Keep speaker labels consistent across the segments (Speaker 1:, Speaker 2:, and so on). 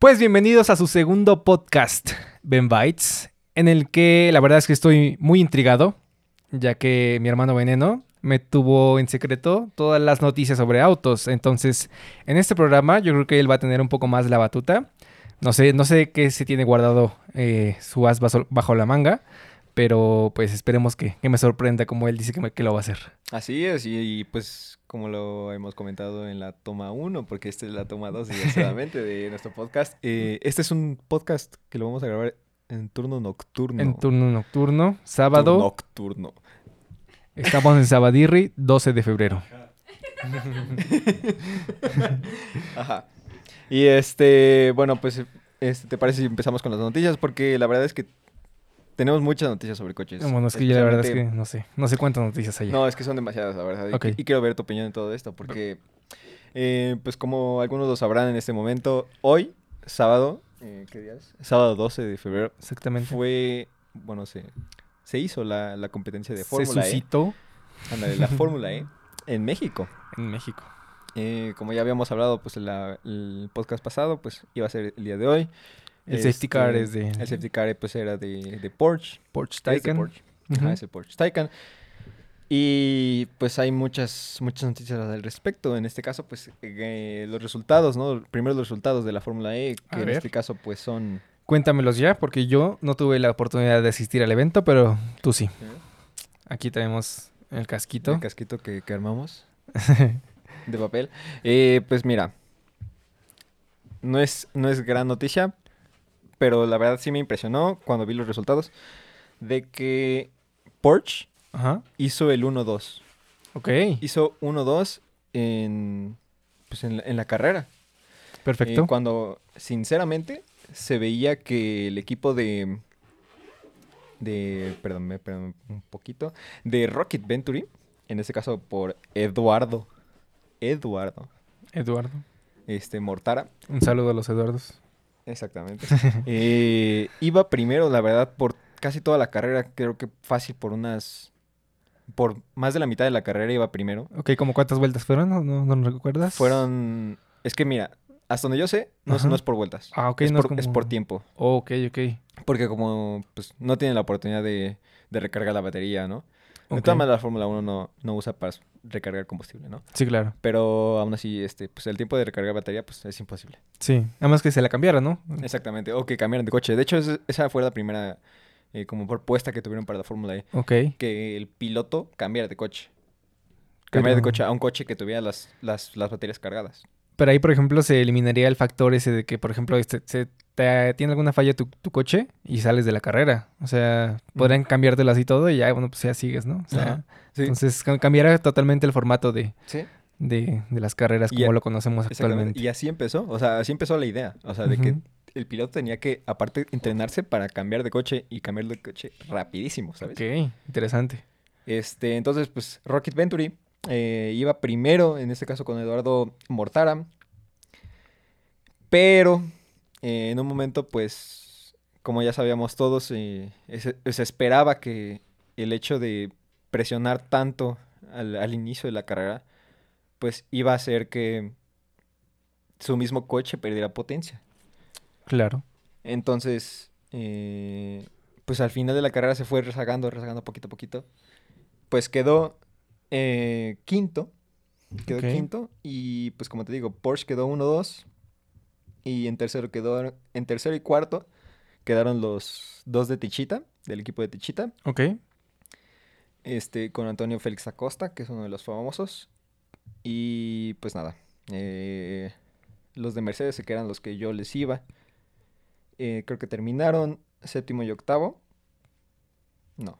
Speaker 1: Pues bienvenidos a su segundo podcast, Ben Bites, en el que la verdad es que estoy muy intrigado, ya que mi hermano Veneno me tuvo en secreto todas las noticias sobre autos. Entonces, en este programa yo creo que él va a tener un poco más la batuta. No sé, no sé qué se tiene guardado eh, su as bajo la manga, pero pues esperemos que, que me sorprenda como él dice que, me- que lo va a hacer.
Speaker 2: Así es, y, y, pues como lo hemos comentado en la toma 1, porque esta es la toma 2 desgraciadamente de nuestro podcast, eh, este es un podcast que lo vamos a grabar en turno nocturno.
Speaker 1: En turno nocturno,
Speaker 2: Turno
Speaker 1: sábado,
Speaker 2: Nocturno.
Speaker 1: estamos en Sabadirri, 12 de febrero.
Speaker 2: Ajá. Y este, bueno, pues, este, ¿te parece si empezamos con las noticias? Porque la verdad es que tenemos muchas noticias sobre coches.
Speaker 1: Bueno, es que yo la verdad es que no sé, no sé cuántas noticias hay.
Speaker 2: No, es que son demasiadas, la verdad. y- quiero ver tu opinión en todo esto, porque, eh, pues como algunos lo sabrán en este momento, hoy, sábado, eh, ¿qué día es? Sábado 12 de febrero,
Speaker 1: Exactamente.
Speaker 2: fue, bueno, se, se hizo la, la competencia de
Speaker 1: Se
Speaker 2: Fórmula E.
Speaker 1: suscitó
Speaker 2: Ándale, la Fórmula E en México.
Speaker 1: en México.
Speaker 2: Eh, como ya habíamos hablado, pues en la- el podcast pasado, pues iba a ser el día de hoy.
Speaker 1: El safety car es de-
Speaker 2: El safety car, pues, era de, de Porsche.
Speaker 1: Porsche Taycan.
Speaker 2: Porsche. Taycan. Y pues hay muchas, muchas noticias al respecto. En este caso, pues eh, los resultados, ¿no? Primero los resultados de la Fórmula E,
Speaker 1: A
Speaker 2: que en
Speaker 1: ver.
Speaker 2: este caso pues son...
Speaker 1: Cuéntamelos ya, porque yo no tuve la oportunidad de asistir al evento, pero tú sí. Aquí tenemos el casquito.
Speaker 2: El casquito que, que armamos de papel. Eh, pues mira, no es, no es gran noticia, pero la verdad sí me impresionó cuando vi los resultados de que Porsche
Speaker 1: Ajá.
Speaker 2: hizo el 1-2.
Speaker 1: Ok.
Speaker 2: Hizo 1-2 en, pues en, la, en la carrera.
Speaker 1: Perfecto.
Speaker 2: Eh, cuando, sinceramente, se veía que el equipo de. de. Perdón, perdón, un poquito. De Rocket Venturi, en este caso por Eduardo. Eduardo.
Speaker 1: Eduardo.
Speaker 2: Este, Mortara.
Speaker 1: Un saludo a los Eduardos.
Speaker 2: Exactamente. Eh, iba primero, la verdad, por casi toda la carrera. Creo que fácil por unas. Por más de la mitad de la carrera iba primero.
Speaker 1: Ok, ¿como cuántas vueltas fueron? ¿No, no, no recuerdas?
Speaker 2: Fueron. Es que mira, hasta donde yo sé, no, es- no es por vueltas.
Speaker 1: Ah, ok,
Speaker 2: es,
Speaker 1: no
Speaker 2: por,
Speaker 1: es
Speaker 2: es
Speaker 1: como-
Speaker 2: por tiempo.
Speaker 1: ok, ok.
Speaker 2: Porque como pues, no tienen la oportunidad de, de recargar la batería, ¿no? De
Speaker 1: ok.
Speaker 2: todas maneras, la Fórmula 1 no, no usa para recargar combustible, ¿no?
Speaker 1: Sí, claro.
Speaker 2: Pero aún así, este, pues el tiempo de recargar batería pues, es imposible.
Speaker 1: Sí. Además que se la cambiara, ¿no?
Speaker 2: Exactamente. O que cambiaran de coche. De hecho, es- esa fue la primera eh, como propuesta que tuvieron para la Fórmula E.
Speaker 1: Ok.
Speaker 2: Que el piloto cambiara de coche. Cambiara de coche a un coche que tuviera las, las, las baterías cargadas.
Speaker 1: Pero ahí, por ejemplo, se eliminaría el factor ese de que, por ejemplo, este, se te, tiene alguna falla tu, tu coche y sales de la carrera. O sea, podrían cambiártelo así todo y ya, bueno, pues ya sigues, ¿no? O sea.
Speaker 2: Sí.
Speaker 1: entonces ca- cambiará totalmente el formato de,
Speaker 2: sí.
Speaker 1: de, de las carreras como lo conocemos actualmente.
Speaker 2: Y así empezó, o sea, así empezó la idea, o sea, de que el piloto tenía que, aparte, entrenarse para cambiar de coche y cambiar de coche rapidísimo, ¿sabes?
Speaker 1: Ok, interesante.
Speaker 2: Este, entonces, pues, Rocket Venturi eh, iba primero, en este caso con Eduardo Mortara, pero eh, en un momento, pues, como ya sabíamos todos, eh, se, se esperaba que el hecho de presionar tanto al, al inicio de la carrera, pues iba a hacer que su mismo coche perdiera potencia.
Speaker 1: Claro.
Speaker 2: Entonces, pues al final de la carrera se fue rezagando, rezagando poquito a poquito. Pues quedó eh, quinto. Quedó quinto. Y pues como te digo, Porsche quedó 1-2. Y en tercero quedó. En tercero y cuarto quedaron los dos de Tichita, del equipo de Tichita.
Speaker 1: Ok.
Speaker 2: Este, con Antonio Félix Acosta, que es uno de los famosos. Y pues nada. eh, los de Mercedes, que eran los que yo les iba. eh, creo que terminaron séptimo y octavo. No.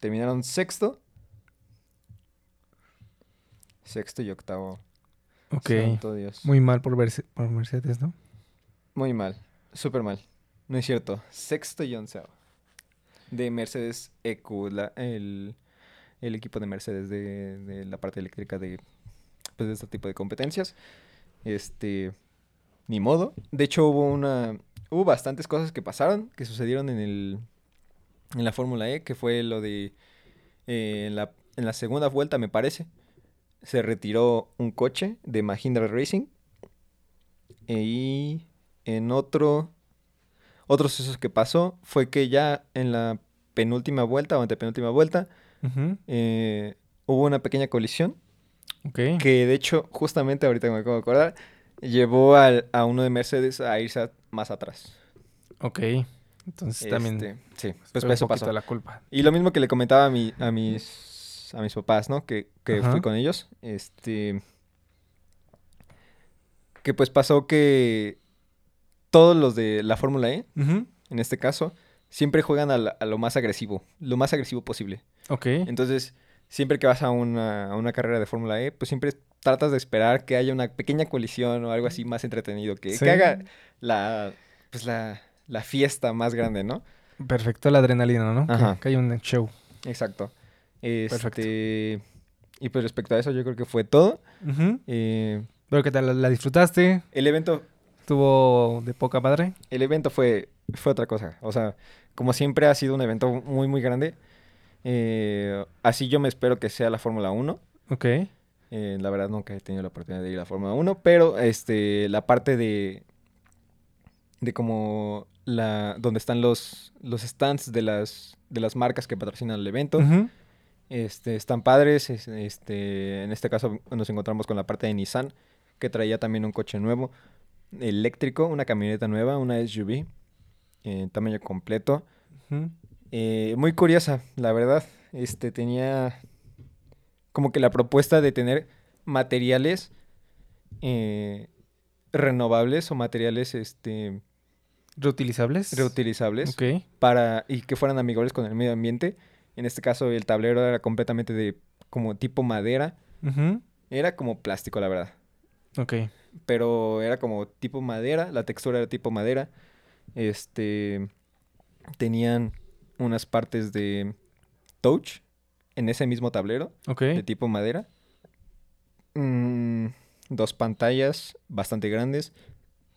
Speaker 2: Terminaron sexto. Sexto y octavo.
Speaker 1: Ok.
Speaker 2: Santo Dios.
Speaker 1: Muy mal por, verse, por Mercedes, ¿no?
Speaker 2: Muy mal. Súper mal. No es cierto. Sexto y onceavo. De Mercedes EQ, la- el, el equipo de Mercedes de, de la parte eléctrica de, pues, de este tipo de competencias. Este, ni modo. De hecho, hubo una, hubo bastantes cosas que pasaron, que sucedieron en el, en la Fórmula E, que fue lo de, eh, en la, en la segunda vuelta, me parece, se retiró un coche de Mahindra Racing. Y en otro, otro suceso que pasó fue que ya en la penúltima vuelta o antepenúltima vuelta eh, hubo una pequeña colisión
Speaker 1: Ok.
Speaker 2: que de hecho justamente ahorita me acabo de acordar llevó al- a uno de Mercedes a irse a- más atrás.
Speaker 1: Ok. Entonces también.
Speaker 2: Este, sí, pues
Speaker 1: un
Speaker 2: eso pasó.
Speaker 1: la culpa.
Speaker 2: Y lo mismo que le comentaba a, mi, a mis a mis papás, ¿no? Que, que
Speaker 1: Ajá.
Speaker 2: fui con ellos. Este. Que pues pasó que todos los de la Fórmula E, en este caso, siempre juegan a, la- a lo más agresivo, lo más agresivo posible.
Speaker 1: Ok.
Speaker 2: Entonces, siempre que vas a una, a una carrera de Fórmula E, pues siempre tratas de esperar que haya una pequeña colisión o algo así más entretenido, que,
Speaker 1: Sí.
Speaker 2: que haga la, pues la, la fiesta más grande, ¿no?
Speaker 1: Perfecto, la adrenalina, ¿no? Que-
Speaker 2: Ajá.
Speaker 1: Que, hay un show.
Speaker 2: Exacto.
Speaker 1: Perfecto.
Speaker 2: Este, y pues respecto a eso, yo creo que fue todo. Eh,
Speaker 1: Pero que tal, ¿La- la disfrutaste?
Speaker 2: el evento,
Speaker 1: ¿Estuvo de poca madre?
Speaker 2: el evento fue, fue otra cosa. O sea, como siempre ha sido un evento muy, muy grande. Eh, así yo me espero que sea la Fórmula 1.
Speaker 1: Ok.
Speaker 2: Eh, la verdad nunca he tenido la oportunidad de ir a la Fórmula 1, pero este, la parte de, de como la, donde están los, los stands de las, de las marcas que patrocinan el evento,
Speaker 1: Ujú.
Speaker 2: Este, están padres. es- Este, en este caso nos encontramos con la parte de Nissan, que traía también un coche nuevo, eléctrico, una camioneta nueva, una SUV, en tamaño completo. Eh, muy curiosa, la verdad. Este tenía como que la propuesta de tener materiales eh, renovables o materiales este,
Speaker 1: ¿Reutilizables?
Speaker 2: reutilizables
Speaker 1: Ok.
Speaker 2: para y que fueran amigables con el medio ambiente. En este caso el tablero era completamente de como tipo madera. Era como plástico, la verdad.
Speaker 1: Ok.
Speaker 2: Pero era como tipo madera, la textura era tipo madera. Este tenían unas partes de touch en ese mismo tablero
Speaker 1: Ok.
Speaker 2: de tipo madera. Mm, dos pantallas bastante grandes.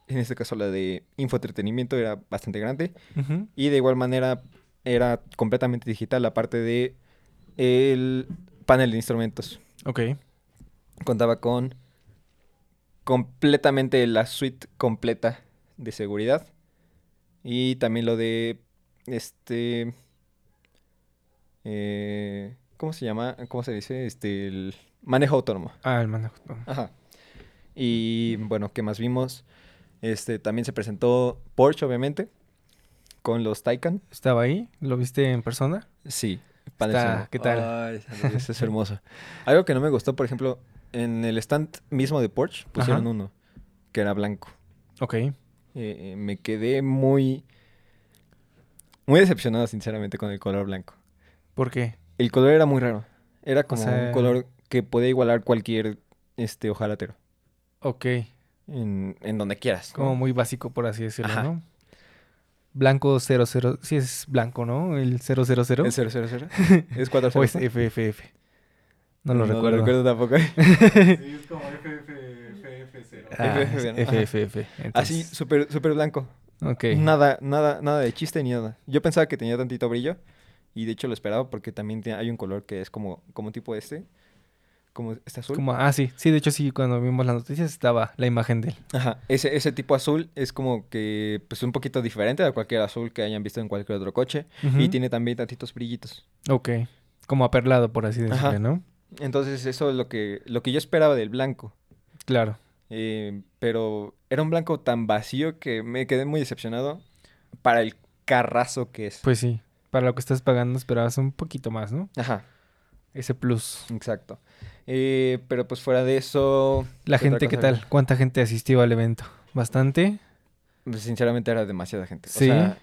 Speaker 2: En este caso la de infoentretenimiento era bastante grande. Y de igual manera era completamente digital la parte de el panel de instrumentos.
Speaker 1: Ok.
Speaker 2: Contaba con completamente la suite completa de seguridad. Y también lo de este eh, ¿cómo se llama? ¿Cómo se dice? Este el manejo autónomo.
Speaker 1: Ah, el manejo.
Speaker 2: Ajá. Y bueno, ¿qué más vimos? Este también se presentó Porsche, obviamente, con los Taycan.
Speaker 1: ¿Estaba ahí? ¿Lo viste en persona?
Speaker 2: Sí,
Speaker 1: Está-. ¿qué tal?
Speaker 2: Ay, es hermoso. Algo que no me gustó, por ejemplo, en el stand mismo de Porsche pusieron
Speaker 1: Ajá.
Speaker 2: uno que era blanco.
Speaker 1: Ok.
Speaker 2: Eh, eh, me quedé muy muy decepcionado sinceramente con el color blanco.
Speaker 1: ¿Por qué?
Speaker 2: El color era muy raro. Era como
Speaker 1: sea-
Speaker 2: un color que podía igualar cualquier este ojalatero
Speaker 1: Ok.
Speaker 2: en, en donde quieras. ¿no?
Speaker 1: Como muy básico, por así decirlo,
Speaker 2: Ajá.
Speaker 1: ¿no? Blanco 00. Sí, es blanco, ¿no? El 000.
Speaker 2: ¿El 000? ¿Es 400?
Speaker 1: o es FFF. No lo recuerdo.
Speaker 2: recuerdo tampoco.
Speaker 3: Sí, es como FFF0.
Speaker 1: Ah,
Speaker 2: FFF, ¿no? Así, súper súper blanco.
Speaker 1: Ok.
Speaker 2: Nada, nada, nada de chiste ni nada. Yo pensaba que tenía tantito brillo y de hecho lo esperaba porque también hay un color que es como, como tipo este, como este azul.
Speaker 1: Como, ah, sí. Sí, de hecho, sí, cuando vimos las noticias estaba la imagen de él.
Speaker 2: Ajá, ese, ese tipo azul es como que pues un poquito diferente a cualquier azul que hayan visto en cualquier otro coche y tiene también tantitos brillitos.
Speaker 1: Ok. Como aperlado, por así decirlo,
Speaker 2: Ajá.
Speaker 1: ¿no?
Speaker 2: Entonces eso es lo que, lo que yo esperaba del blanco.
Speaker 1: Claro.
Speaker 2: Eh, pero era un blanco tan vacío que me quedé muy decepcionado para el carrazo que es.
Speaker 1: Pues sí. Para lo que estás pagando esperabas un poquito más, ¿no?
Speaker 2: Ajá,
Speaker 1: Ese plus.
Speaker 2: exacto. Eh, pero pues fuera de eso...
Speaker 1: La
Speaker 2: ¿qué otra
Speaker 1: gente, ¿qué tal? ¿Cuánta gente asistió al evento? ¿Bastante?
Speaker 2: Pues, Sinceramente era demasiada gente.
Speaker 1: Sí.
Speaker 2: O sea,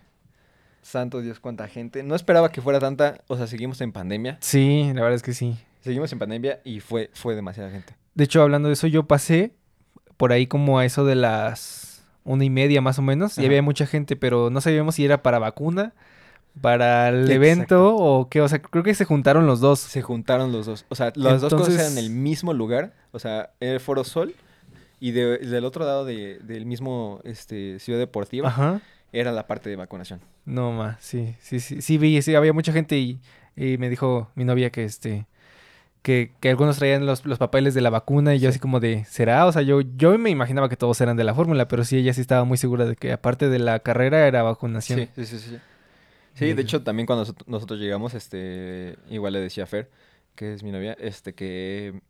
Speaker 2: santo Dios, cuánta gente. No esperaba que fuera tanta. O sea, seguimos en pandemia.
Speaker 1: Sí, la verdad es que sí.
Speaker 2: Seguimos en pandemia y fue, fue demasiada gente.
Speaker 1: De hecho, hablando de eso, yo pasé por ahí como a eso de las una y media más o menos. Y había mucha gente, pero no sabíamos si era para vacuna, para el
Speaker 2: Exacto.
Speaker 1: evento o qué. O sea, creo que se juntaron los dos.
Speaker 2: Se juntaron los dos. O sea, las dos cosas eran en el mismo lugar. O sea, el Foro Sol. Y de- del otro lado de- del mismo este, Ciudad Deportiva
Speaker 1: Ajá.
Speaker 2: era la parte de vacunación.
Speaker 1: No más, sí, sí, sí, sí vi, sí, había mucha gente y, y me dijo mi novia que este, que, que algunos traían los, los papeles de la vacuna y yo así como de, ¿será? O sea, yo, yo me imaginaba que todos eran de la fórmula, pero sí, ella sí estaba muy segura de que aparte de la carrera era vacunación.
Speaker 2: Sí, sí, sí, sí. Sí, de hecho, también cuando nosotros, llegamos, este, igual le decía a Fer, que es mi novia, este, que,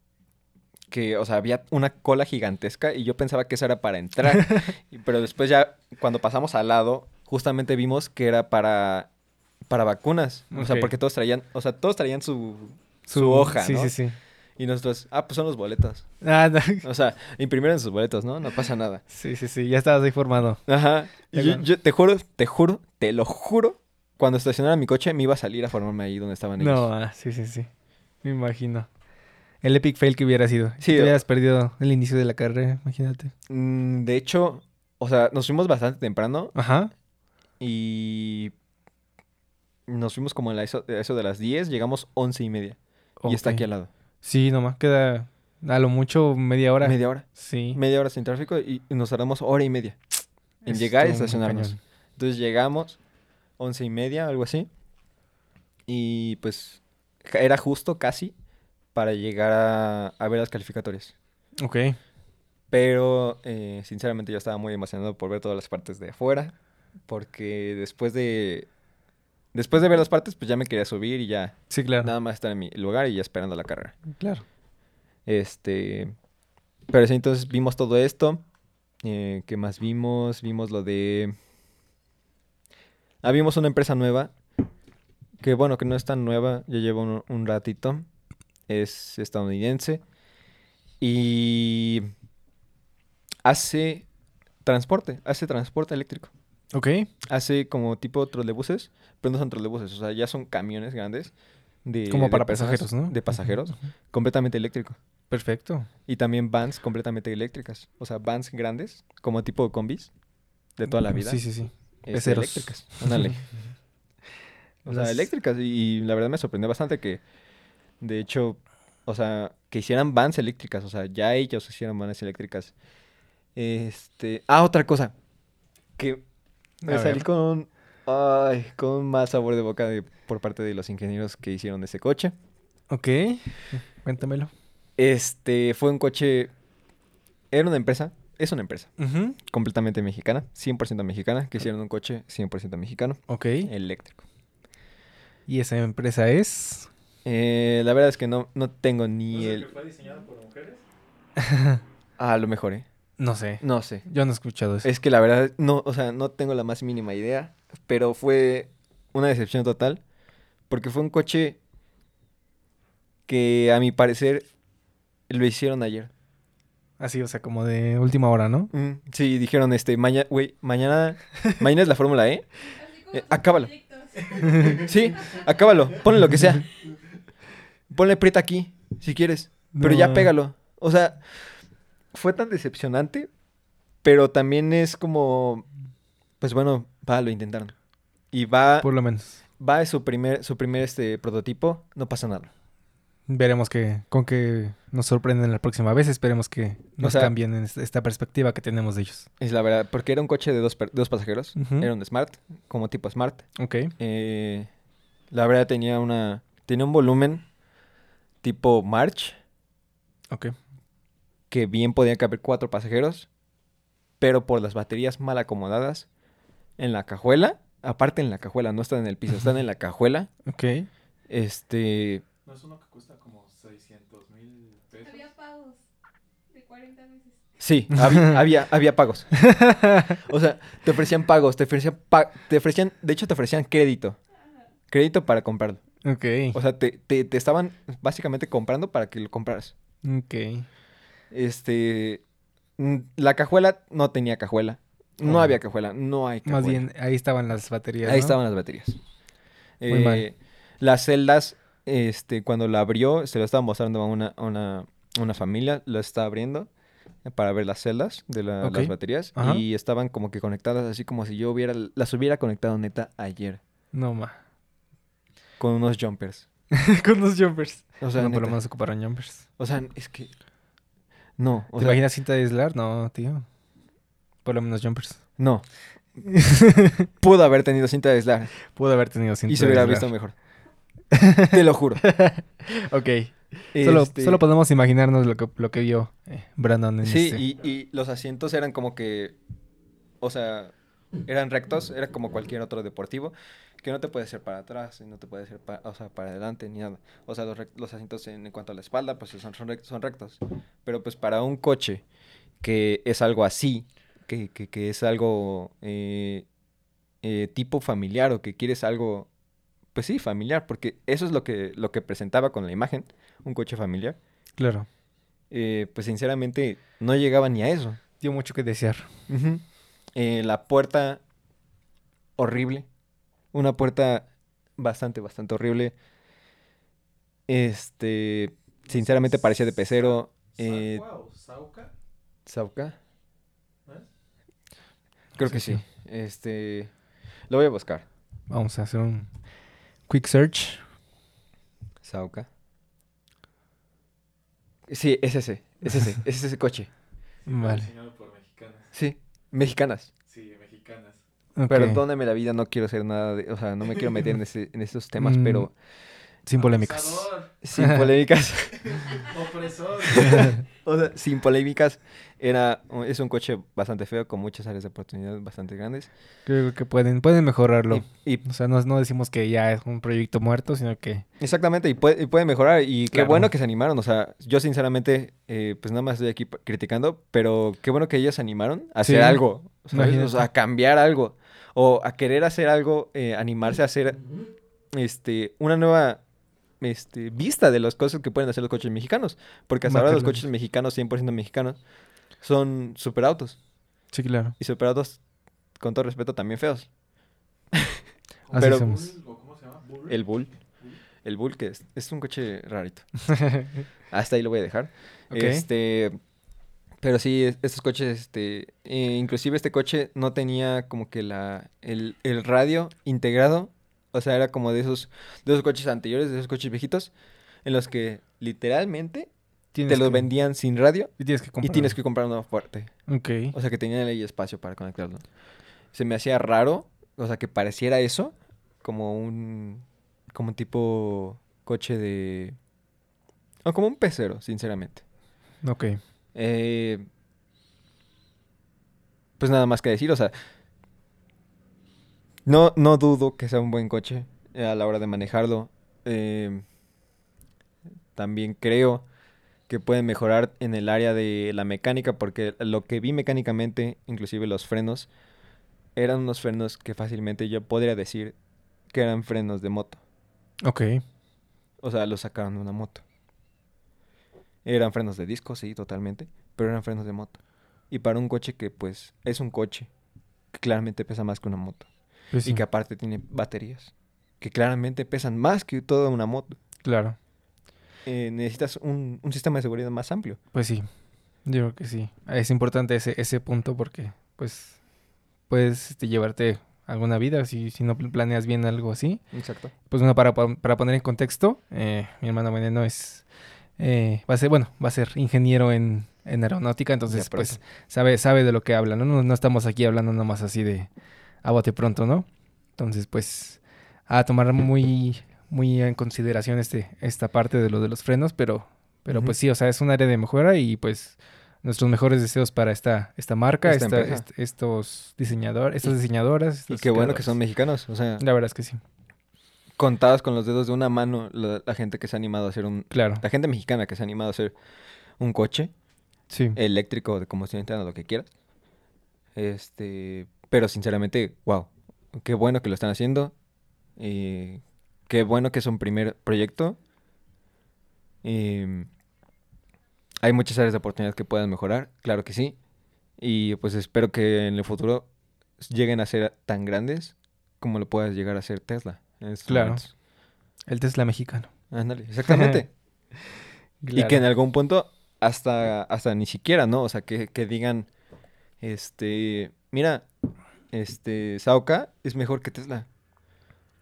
Speaker 2: que, o sea, había una cola gigantesca y yo pensaba que eso era para entrar. pero después ya, cuando pasamos al lado, justamente vimos que era para, para vacunas. O sea, porque todos traían, o sea, todos traían su, su, hoja,
Speaker 1: Sí,
Speaker 2: ¿no?
Speaker 1: sí, sí.
Speaker 2: Y nosotros, ah, pues son los boletos.
Speaker 1: Ah, no.
Speaker 2: O sea, imprimieron sus boletos, ¿no? No pasa nada.
Speaker 1: sí, sí, sí, ya estabas ahí formado.
Speaker 2: Ajá. Y yo, yo te juro, te juro, te lo juro, cuando estacionara mi coche me iba a salir a formarme ahí donde estaban ellos.
Speaker 1: No, ah, sí, sí, sí. Me imagino. El epic fail que hubiera sido.
Speaker 2: Sí,
Speaker 1: Si te hubieras perdido el inicio de la carrera, imagínate.
Speaker 2: Mm, de hecho, o sea, nos fuimos bastante temprano
Speaker 1: Ajá.
Speaker 2: y nos fuimos como a eso, eso de las 10, llegamos 11 y media. Y está aquí al lado.
Speaker 1: Sí, nomás queda a lo mucho media hora.
Speaker 2: Media hora.
Speaker 1: Sí.
Speaker 2: Media hora sin tráfico y nos tardamos hora y media en llegar y estacionarnos. Entonces llegamos, 11 y media, algo así. Y pues era justo casi para llegar a, a ver las calificatorias.
Speaker 1: Ok.
Speaker 2: Pero eh, sinceramente yo estaba muy emocionado por ver todas las partes de afuera. Porque después de. Después de ver las partes, pues ya me quería subir y ya.
Speaker 1: Sí, claro.
Speaker 2: Nada más estar en mi lugar y ya esperando la carrera.
Speaker 1: Claro.
Speaker 2: Este. Pero sí, entonces vimos todo esto. Eh, ¿Qué más vimos? Vimos lo de. Vimos una empresa nueva. Que bueno, que no es tan nueva. Ya lleva un, un ratito. Es estadounidense. Y. Hace transporte. Hace transporte eléctrico.
Speaker 1: Ok.
Speaker 2: Hace como tipo trolebuses. Pero no son trolebuses. O sea, ya son camiones grandes. De,
Speaker 1: Como
Speaker 2: de
Speaker 1: para
Speaker 2: personas-
Speaker 1: pasajeros, ¿no?
Speaker 2: De pasajeros. Completamente eléctrico.
Speaker 1: Perfecto.
Speaker 2: Y también vans completamente eléctricas. O sea, vans grandes, como tipo combis, de toda la vida.
Speaker 1: Sí, sí, sí.
Speaker 2: Este, eléctricas. Ándale. O sea, eléctricas. Y, y la verdad me sorprendió bastante que, de hecho, o sea, que hicieran vans eléctricas. O sea, ya ellos hicieron vans eléctricas. Este. Ah, otra cosa. Que me salí con. Ay, con más sabor de boca de- por parte de los ingenieros que hicieron ese coche.
Speaker 1: Ok. Cuéntamelo.
Speaker 2: Este fue un coche. Era una empresa. Es una empresa. Completamente mexicana, 100% mexicana, que hicieron un coche 100% mexicano,
Speaker 1: Ok.
Speaker 2: eléctrico.
Speaker 1: ¿Y esa empresa es?
Speaker 2: Eh, la verdad es que no, no tengo ni
Speaker 3: ¿No es el
Speaker 2: el...
Speaker 3: que fue diseñado por mujeres?
Speaker 2: Ah, a lo mejor, ¿eh?
Speaker 1: No sé.
Speaker 2: No sé.
Speaker 1: Yo no he escuchado eso.
Speaker 2: Es que la verdad, no, o sea, no tengo la más mínima idea, pero fue una decepción total, porque fue un coche que a mi parecer lo hicieron ayer.
Speaker 1: Así, o sea, como de última hora, ¿no?
Speaker 2: Mm, sí, dijeron, este, mañana, güey, mañana, mañana es la Fórmula E. Eh, acábalo. Sí, acábalo, ponle lo que sea. Ponle prieta aquí, si quieres. Pero ya pégalo. O sea, fue tan decepcionante, pero también es como, pues bueno, va, lo intentaron. Y va,
Speaker 1: Por lo menos.
Speaker 2: va a su primer, su primer este prototipo, no pasa nada.
Speaker 1: Veremos que, con que nos sorprenden la próxima vez. Esperemos que nos
Speaker 2: sea-
Speaker 1: cambien en esta- perspectiva que tenemos de ellos.
Speaker 2: Es la verdad, porque era un coche de dos, de dos pasajeros, era un Smart, como tipo Smart.
Speaker 1: Ok.
Speaker 2: Eh, la verdad tenía una, tenía un volumen tipo March,
Speaker 1: Ok.
Speaker 2: que bien podían caber cuatro pasajeros, pero por las baterías mal acomodadas en la cajuela, aparte en la cajuela, no están en el piso, están en la cajuela,
Speaker 1: Ok.
Speaker 2: este,
Speaker 3: ¿No es uno que cuesta como 600 mil pesos?
Speaker 4: Había pagos de 40 meses.
Speaker 2: sí, había, había, había pagos. O sea, te ofrecían pagos, te ofrecían, pa- te ofrecían, de hecho te ofrecían crédito, crédito para comprarlo.
Speaker 1: Ok.
Speaker 2: O sea, te, te, te estaban básicamente comprando para que lo compraras.
Speaker 1: Ok.
Speaker 2: Este, la cajuela no tenía cajuela, no había cajuela, no hay cajuela.
Speaker 1: Más bien, ahí estaban las baterías.
Speaker 2: Ahí
Speaker 1: ¿no?
Speaker 2: estaban las baterías.
Speaker 1: Muy mal.
Speaker 2: Eh, Las celdas, este, cuando la abrió, se lo estaba mostrando a una, una, una familia, lo estaba abriendo eh, para ver las celdas de la-
Speaker 1: Ok.
Speaker 2: las baterías
Speaker 1: Ajá.
Speaker 2: y estaban como que conectadas así como si yo hubiera las hubiera conectado neta ayer
Speaker 1: No, ma.
Speaker 2: con unos jumpers.
Speaker 1: Con los jumpers.
Speaker 2: O sea,
Speaker 1: no, por lo menos ocuparon jumpers.
Speaker 2: o sea, es que no, o
Speaker 1: ¿Te
Speaker 2: sea,
Speaker 1: imaginas cinta de aislar? No, tío. Por lo menos jumpers.
Speaker 2: no. Pudo haber tenido cinta de aislar
Speaker 1: Pudo haber tenido cinta
Speaker 2: y se
Speaker 1: de
Speaker 2: hubiera
Speaker 1: aislar.
Speaker 2: visto mejor. Te lo juro.
Speaker 1: Ok. Solo,
Speaker 2: Este,
Speaker 1: solo podemos imaginarnos lo que, lo que vio eh, Brandon en
Speaker 2: Sí,
Speaker 1: este.
Speaker 2: y, y los asientos eran como que, o sea, eran rectos, era como cualquier otro deportivo, que no te puede hacer para atrás, no te puede hacer pa- o sea, para adelante, ni nada. O sea, los, los asientos en, en cuanto a la espalda, pues son, son rectos. Pero pues para un coche que es algo así, que, que, que es algo eh, eh, tipo familiar o que quieres algo, pues sí, familiar, porque eso es lo que, lo que presentaba con la imagen, un coche familiar.
Speaker 1: Claro.
Speaker 2: eh, pues sinceramente no llegaba ni a eso.
Speaker 1: Dio mucho que desear.
Speaker 2: Eh, la puerta horrible. Una puerta bastante, bastante horrible. Este, sinceramente parecía de pecero. Eh,
Speaker 3: ¿Sacua o Sauca?
Speaker 2: ¿Sauca?
Speaker 3: ¿Eh?
Speaker 2: Creo que
Speaker 1: sí.
Speaker 2: sí. Este, lo voy a buscar.
Speaker 1: Vamos a hacer un quick search.
Speaker 2: Sauca. Sí, es ese, es ese, es ese coche.
Speaker 1: Vale.
Speaker 3: diseñado por mexicanas.
Speaker 2: Sí, mexicanas.
Speaker 3: Sí, mexicanas.
Speaker 1: Ok.
Speaker 2: Perdóname la vida, no quiero hacer nada de, o sea, no me quiero meter en, ese- en esos temas,
Speaker 1: Mm.
Speaker 2: pero
Speaker 1: Sin polémicas.
Speaker 3: Abusador,
Speaker 2: sin polémicas.
Speaker 3: opresor.
Speaker 2: O sea, sin polémicas, era, es un coche bastante feo, con muchas áreas de oportunidad bastante grandes.
Speaker 1: Creo que pueden, pueden mejorarlo.
Speaker 2: Y, y-
Speaker 1: O sea, no, no decimos que ya es un proyecto muerto, sino que...
Speaker 2: exactamente, y puede, y puede mejorar. Y qué bueno que se animaron. O sea, yo sinceramente, eh, pues nada más estoy aquí criticando, pero qué bueno que ellos se animaron a hacer
Speaker 1: Sí,
Speaker 2: algo. O sea, a cambiar algo. O a querer hacer algo, eh, animarse a hacer este, una nueva este, vista de las cosas que pueden hacer los coches mexicanos. Porque hasta ahora los coches mexicanos, 100% mexicanos, son superautos.
Speaker 1: Sí, claro.
Speaker 2: Y superautos, con todo respeto, también feos.
Speaker 1: Así
Speaker 2: Pero-
Speaker 1: somos.
Speaker 3: Bull, ¿o ¿Cómo se llama? Bull.
Speaker 2: El Bull. El Bull, que es, es un coche rarito. Hasta ahí lo voy a dejar. Este. Pero sí, es- estos coches, este. eh, inclusive este coche no tenía como que la. El, el radio integrado. O sea, era como de esos. De esos coches anteriores, de esos coches viejitos. En los que literalmente te los
Speaker 1: que-
Speaker 2: vendían sin radio.
Speaker 1: Y tienes que
Speaker 2: Y
Speaker 1: comprar.
Speaker 2: tienes que comprar uno fuerte.
Speaker 1: Ok.
Speaker 2: O sea, que tenían ahí espacio para conectarlo. Se me hacía raro, o sea, que pareciera eso, como un, como un tipo coche de... O como un pecero, sinceramente.
Speaker 1: Ok.
Speaker 2: Eh, pues nada más que decir, o sea, no, no dudo que sea un buen coche eh, a la hora de manejarlo. Eh, también creo que pueden mejorar en el área de la mecánica, porque lo que vi mecánicamente, inclusive los frenos, eran unos frenos que fácilmente yo podría decir que eran frenos de moto.
Speaker 1: Ok.
Speaker 2: O sea, los sacaron de una moto. Eran frenos de disco, sí, totalmente, pero eran frenos de moto. Y para un coche que, pues, es un coche, que claramente pesa más que una moto.
Speaker 1: Pues
Speaker 2: Y
Speaker 1: sí,
Speaker 2: que aparte tiene baterías, que claramente pesan más que toda una moto.
Speaker 1: claro.
Speaker 2: Eh, necesitas un, un sistema de seguridad más amplio.
Speaker 1: Pues sí. Yo creo que sí. Es importante ese, ese punto porque, pues, puedes este, llevarte alguna vida si, si no planeas bien algo así.
Speaker 2: Exacto.
Speaker 1: Pues bueno, para, para poner en contexto, eh, mi hermano Veneno es, eh, va a ser, bueno, va a ser ingeniero en, en aeronáutica, entonces
Speaker 2: Ya
Speaker 1: pues sabe, sabe de lo que habla, ¿no? ¿no? No estamos aquí hablando nomás así de a bote pronto, ¿no? Entonces, pues, a tomar muy, muy en consideración este, esta parte de lo de los frenos, pero, pero pues sí, o sea, es un área de mejora y pues nuestros mejores deseos para esta, esta marca,
Speaker 2: Esta
Speaker 1: esta-
Speaker 2: empresa.
Speaker 1: est- estos diseñadores, estas diseñadoras.
Speaker 2: Y qué bueno que son mexicanos. O sea,
Speaker 1: La verdad es que sí,
Speaker 2: contadas con los dedos de una mano la, la gente que se ha animado a hacer un...
Speaker 1: claro.
Speaker 2: La gente mexicana que se ha animado a hacer un coche
Speaker 1: Sí.
Speaker 2: eléctrico de combustión interna, lo que quieras. Este, pero sinceramente, wow, qué bueno que lo están haciendo. Y qué bueno que es un primer proyecto. Y hay muchas áreas de oportunidad que puedan mejorar, claro que sí. Y pues espero que en el futuro lleguen a ser tan grandes como lo pueda llegar a ser Tesla.
Speaker 1: Claro.
Speaker 2: momentos.
Speaker 1: El Tesla mexicano.
Speaker 2: Ándale, exactamente. Y que en algún punto hasta, hasta ni siquiera, ¿no? O sea, que, que digan, este, mira, este, Sauca es mejor que Tesla.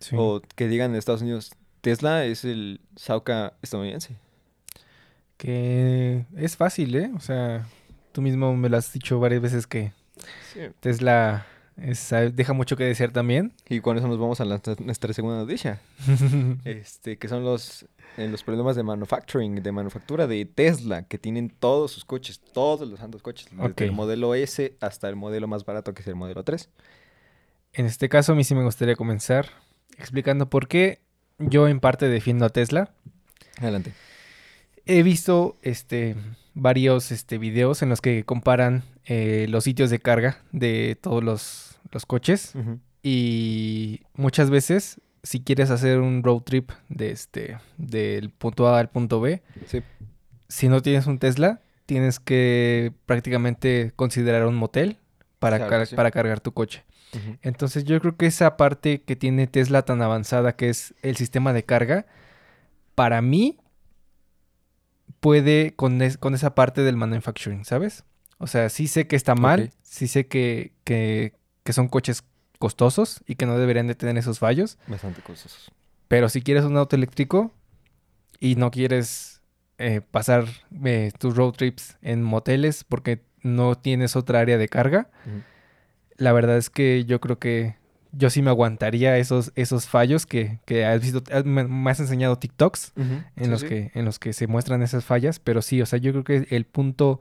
Speaker 1: Sí.
Speaker 2: O que digan en Estados Unidos, Tesla es el Sauca estadounidense.
Speaker 1: Que es fácil, ¿eh? O sea, tú mismo me lo has dicho varias veces que Tesla es- ah, deja mucho que desear también.
Speaker 2: Y con eso nos vamos a la- nuestra segunda noticia. Este, que son los en los problemas de manufacturing, de manufactura de Tesla, que tienen todos sus coches, todos los santos coches, desde
Speaker 1: Ok.
Speaker 2: el modelo S hasta el modelo más barato que es el modelo 3.
Speaker 1: En este caso, a mí sí me gustaría comenzar explicando por qué yo en parte defiendo a Tesla.
Speaker 2: Adelante.
Speaker 1: He visto este, varios este, videos en los que comparan eh, los sitios de carga de todos los, los coches. Y muchas veces, si quieres hacer un road trip de este, del punto A al punto B,
Speaker 2: Sí.
Speaker 1: si no tienes un Tesla, tienes que prácticamente considerar un motel para,
Speaker 2: Claro
Speaker 1: car-
Speaker 2: que sí.
Speaker 1: para cargar tu coche. Entonces yo creo que esa parte que tiene Tesla tan avanzada, que es el sistema de carga, para mí puede con, es- con esa parte del manufacturing, ¿sabes? O sea, sí sé que está mal, sí sé que, que, que son coches costosos y que no deberían de tener esos fallos,
Speaker 2: Bastante costosos.
Speaker 1: pero si quieres un auto eléctrico y no quieres eh, pasar eh, tus road trips en moteles porque no tienes otra área de carga, la verdad es que yo creo que yo sí me aguantaría esos, esos fallos que, que has visto, me, me has enseñado TikToks en,
Speaker 2: Sí,
Speaker 1: los
Speaker 2: sí.
Speaker 1: Que, en los que se muestran esas fallas, pero sí, o sea, yo creo que el punto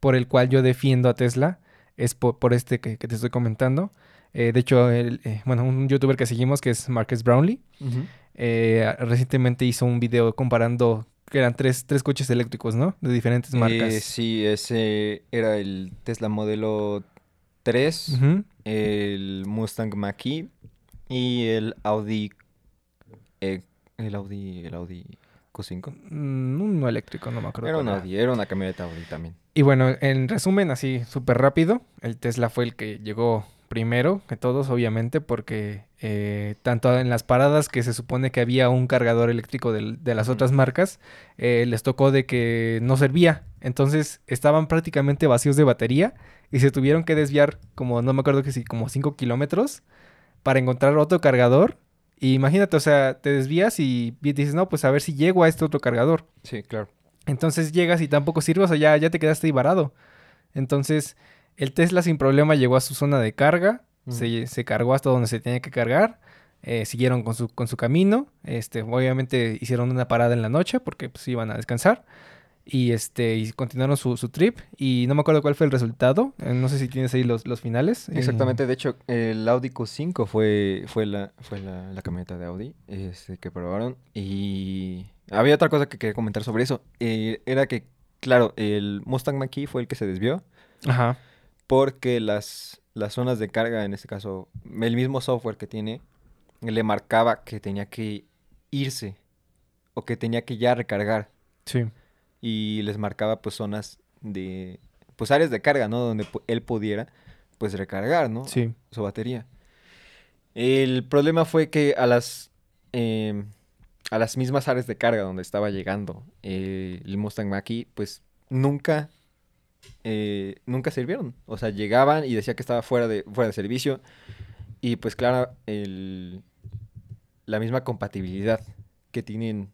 Speaker 1: por el cual yo defiendo a Tesla es por, por este que, que te estoy comentando. Eh, de hecho, el, eh, bueno, un youtuber que seguimos que es Marcus Brownlee, eh, recientemente hizo un video comparando que eran tres, tres coches eléctricos, ¿no? De diferentes marcas.
Speaker 2: Sí, ese era el Tesla modelo 3,
Speaker 1: Ujú.
Speaker 2: el Mustang Mach-E y el Audi, el Audi, el Audi Q5.
Speaker 1: Mm, uno eléctrico, no me acuerdo.
Speaker 2: Era un
Speaker 1: cuál era.
Speaker 2: Audi, era una camioneta Audi también.
Speaker 1: Y bueno, en resumen, así súper rápido, el Tesla fue el que llegó primero que todos, obviamente, porque eh, tanto en las paradas que se supone que había un cargador eléctrico del- de, las otras marcas, eh, les tocó de que no servía. Entonces estaban prácticamente vacíos de batería y se tuvieron que desviar como, no me acuerdo que sí, como 5 kilómetros para encontrar otro cargador. Y imagínate, o sea, te desvías y dices, no, pues a ver si llego a este otro cargador.
Speaker 2: Sí, claro.
Speaker 1: Entonces llegas y tampoco sirve, o sea, ya, ya te quedaste ahí varado. Entonces, el Tesla sin problema llegó a su zona de carga, se, se cargó hasta donde se tenía que cargar, eh, siguieron con su, con su camino, este, obviamente hicieron una parada en la noche porque pues iban a descansar y este y continuaron su, su trip y no me acuerdo cuál fue el resultado, eh, no sé si tienes ahí los, los finales. eh,
Speaker 2: Exactamente, de hecho, el Audi Q5 fue, fue, la, fue la, la camioneta de Audi este, que probaron. Y había otra cosa que quería comentar sobre eso. eh, era que, claro, el Mustang Mach-E fue el que se desvió
Speaker 1: Ajá,
Speaker 2: porque las, las zonas de carga, en este caso, el mismo software que tiene, le marcaba que tenía que irse o que tenía que ya recargar.
Speaker 1: sí,
Speaker 2: Y les marcaba pues zonas de, pues áreas de carga, ¿no? Donde él pudiera pues recargar, ¿no?
Speaker 1: sí,
Speaker 2: su batería. El problema fue que a las em, a las mismas áreas de carga donde estaba llegando eh, el Mustang Mach-E, pues nunca eh, nunca sirvieron. O sea, llegaban y decía que estaba fuera de fuera de servicio y pues claro el la misma compatibilidad que tienen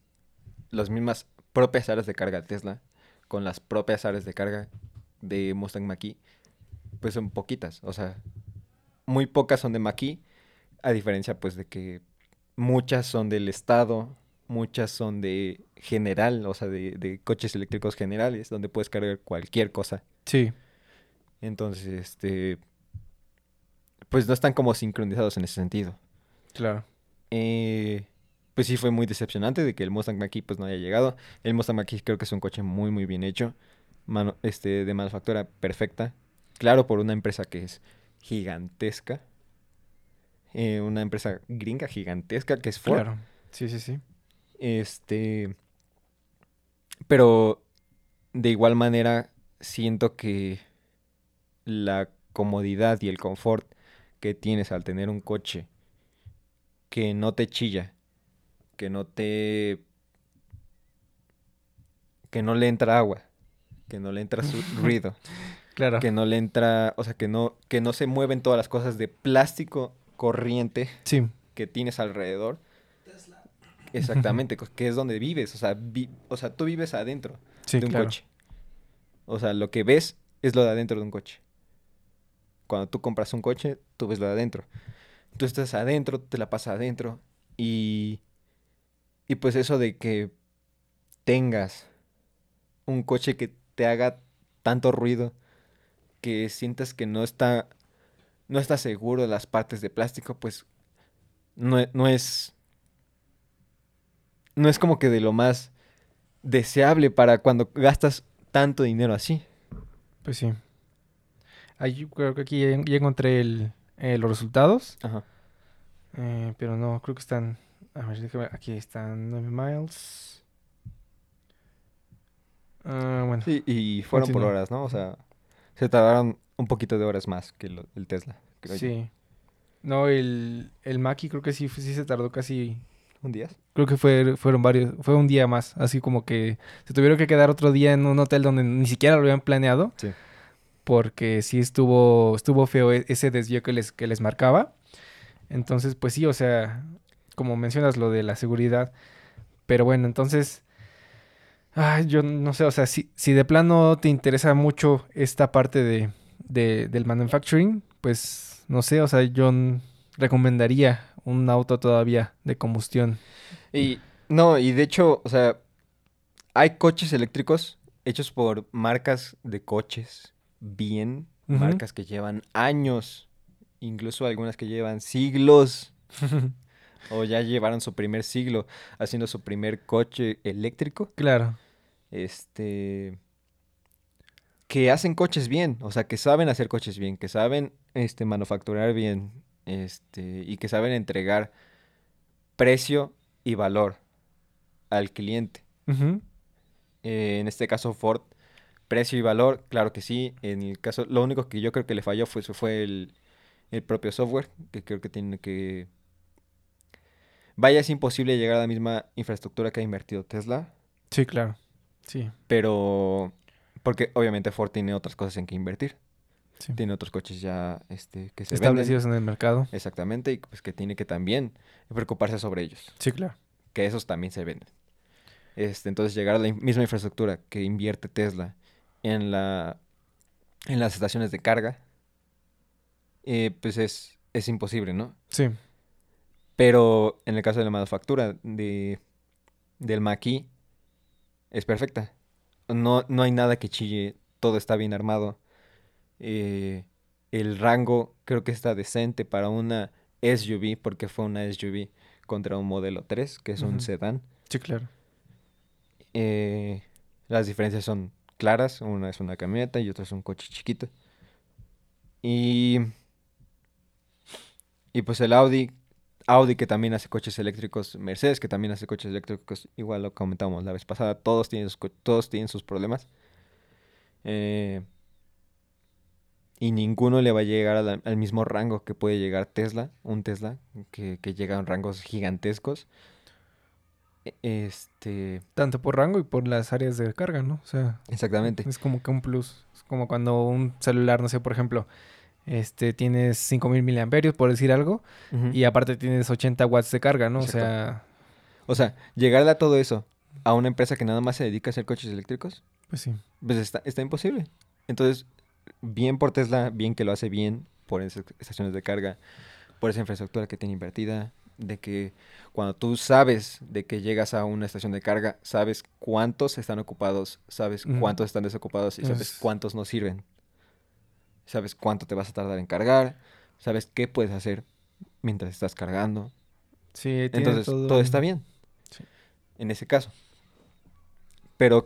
Speaker 2: las mismas propias áreas de carga de Tesla con las propias áreas de carga de Mustang Mach-E, pues son poquitas, o sea, muy pocas son de Mach-E, a diferencia pues de que muchas son del estado, muchas son de general, o sea, de, de coches eléctricos generales, donde puedes cargar cualquier cosa.
Speaker 1: sí,
Speaker 2: Entonces, este, pues no están como sincronizados en ese sentido.
Speaker 1: claro.
Speaker 2: Eh, pues sí fue muy decepcionante de que el Mustang Mach-E pues no haya llegado. El Mustang Mach-E creo que es un coche muy muy bien hecho, mano- este de manufactura perfecta. Claro, por una empresa que es gigantesca. Eh, una empresa gringa gigantesca que es Ford.
Speaker 1: Claro. Sí, sí, sí.
Speaker 2: Este, pero de igual manera siento que la comodidad y el confort que tienes al tener un coche que no te chilla, que no te que no le entra agua, que no le entra su ruido,
Speaker 1: Claro.
Speaker 2: que no le entra, o sea, que no que no se mueven todas las cosas de plástico corriente
Speaker 1: Sí,
Speaker 2: que tienes alrededor. Exactamente, que es donde vives. O sea, vi- o sea, tú vives adentro
Speaker 1: sí,
Speaker 2: de un
Speaker 1: claro.
Speaker 2: coche. O sea, lo que ves es lo de adentro de un coche. Cuando tú compras un coche, tú ves lo de adentro. Tú estás adentro, te la pasas adentro. Y, y pues eso de que tengas un coche que te haga tanto ruido que sientas que no está no está seguro de las partes de plástico, pues no, no es no es como que de lo más deseable para cuando gastas tanto dinero así.
Speaker 1: Pues sí. Ahí creo que aquí ya, encontré el, eh, los resultados.
Speaker 2: Ajá.
Speaker 1: eh, pero no, creo que están. A ver, déjame. Aquí están 9 miles. Ah, bueno.
Speaker 2: Sí, y fueron por horas, ¿no? O sea, se tardaron un poquito de horas más que lo- el Tesla, creo yo.
Speaker 1: Sí. No, el, el Maki creo que sí, sí se tardó casi.
Speaker 2: ¿Un día?
Speaker 1: Creo que fue, fueron varios. Fue un día más. Así como que se tuvieron que quedar otro día en un hotel donde ni siquiera lo habían planeado.
Speaker 2: Sí.
Speaker 1: Porque sí estuvo, estuvo feo e- ese desvío que les, que les marcaba. Entonces, pues sí, o sea, como mencionas lo de la seguridad. Pero bueno, entonces. Ay, yo no sé, o sea, si, si de plano te interesa mucho esta parte de, de- del manufacturing, pues no sé, o sea, yo recomendaría un auto todavía de combustión.
Speaker 2: Y no, y de hecho, o sea, hay coches eléctricos hechos por marcas de coches bien, marcas que llevan años, incluso algunas que llevan siglos o ya llevaron su primer siglo haciendo su primer coche eléctrico,
Speaker 1: claro.
Speaker 2: este que hacen coches bien, o sea, que saben hacer coches bien, que saben este manufacturar bien, este y que saben entregar precio y valor al cliente. Eh, en este caso Ford, precio y valor, claro que sí. En el caso, lo único que yo creo que le falló fue, fue el, el propio software, que creo que tiene que... Vaya, es imposible llegar a la misma infraestructura que ha invertido Tesla,
Speaker 1: Sí, claro. Sí,
Speaker 2: pero... Porque obviamente Ford tiene otras cosas en que invertir.
Speaker 1: Sí.
Speaker 2: Tiene otros coches ya este, que se
Speaker 1: Establecidos
Speaker 2: venden.
Speaker 1: en el mercado.
Speaker 2: Exactamente, y pues que tiene que también preocuparse sobre ellos.
Speaker 1: Sí, claro.
Speaker 2: que esos también se venden. Este, entonces llegar a la misma infraestructura que invierte Tesla en la en las estaciones de carga, eh, pues es, es imposible, ¿no?
Speaker 1: Sí,
Speaker 2: Pero en el caso de la manufactura de, del maquis, es perfecta. No, no hay nada que chille, todo está bien armado. Eh, el rango creo que está decente para una SUV, porque fue una SUV contra un modelo 3, que es un sedán.
Speaker 1: sí, claro.
Speaker 2: Eh, las diferencias son claras, una es una camioneta y otra es un coche chiquito. Y, y pues el Audi, Audi que también hace coches eléctricos, Mercedes que también hace coches eléctricos, igual lo comentamos la vez pasada, todos tienen sus, todos tienen sus problemas. Eh, y ninguno le va a llegar la- al mismo rango que puede llegar Tesla, un Tesla, que, que llega a rangos gigantescos. E- Este,
Speaker 1: Tanto por rango y por las áreas de carga, ¿no? O sea,
Speaker 2: exactamente.
Speaker 1: es como que un plus. Es como cuando un celular, no sé, por ejemplo, este, tienes 5000 miliamperios, por decir algo, y aparte tienes 80 watts de carga, ¿no? O sea,
Speaker 2: O sea, llegarle a todo eso a una empresa que nada más se dedica a hacer coches eléctricos,
Speaker 1: pues sí.
Speaker 2: pues está, está imposible. Entonces, bien por Tesla, bien que lo hace bien por esas estaciones de carga, por esa infraestructura que tiene invertida, de que cuando tú sabes de que llegas a una estación de carga, sabes cuántos están ocupados, sabes cuántos están desocupados y sabes
Speaker 1: Es-
Speaker 2: cuántos no sirven. Sabes cuánto te vas a tardar en cargar, sabes qué puedes hacer mientras estás cargando.
Speaker 1: Sí,
Speaker 2: Entonces, todo,
Speaker 1: todo
Speaker 2: está bien.
Speaker 1: Sí.
Speaker 2: En ese caso. Pero,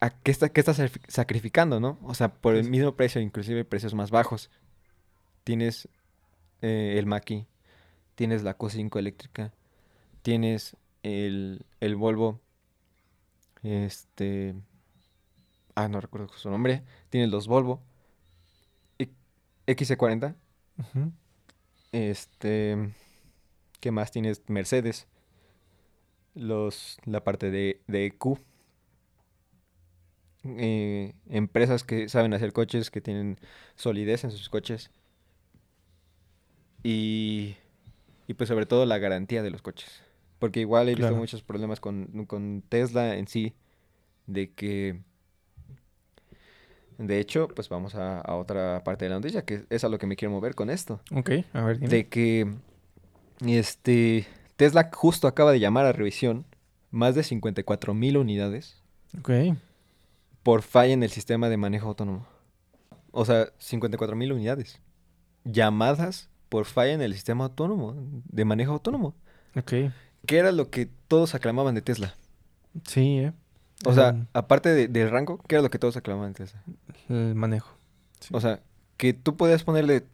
Speaker 2: ¿a qué, está, qué estás sacrifi- sacrificando, no? O sea, por el mismo precio, inclusive precios más bajos. Tienes eh, el Maki, tienes la Q5 eléctrica, tienes el, el Volvo, este... Ah, no recuerdo su nombre. Tienes los Volvo. I- XC40.
Speaker 1: Ujú.
Speaker 2: Este, ¿qué más tienes? Mercedes. Los, la parte de, de EQ. Eh, empresas que saben hacer coches, que tienen solidez en sus coches. Y, y pues sobre todo la garantía de los coches. Porque igual he visto
Speaker 1: Claro.
Speaker 2: muchos problemas con, con Tesla en sí. De que... De hecho, pues vamos a, a otra parte de la noticia, que es a lo que me quiero mover con esto
Speaker 1: Ok, a ver, dime.
Speaker 2: de que este Tesla justo acaba de llamar a revisión más de 54 mil unidades
Speaker 1: Ok.
Speaker 2: Por falla en el sistema de manejo autónomo. O sea, 54 mil unidades. Llamadas por falla en el sistema autónomo, de manejo autónomo.
Speaker 1: Ok.
Speaker 2: ¿Qué era lo que todos aclamaban de Tesla?
Speaker 1: Sí, ¿eh?
Speaker 2: O sea, aparte de- del rango, ¿qué era lo que todos aclamaban de Tesla?
Speaker 1: el manejo. Sí.
Speaker 2: O sea, que tú podías ponerle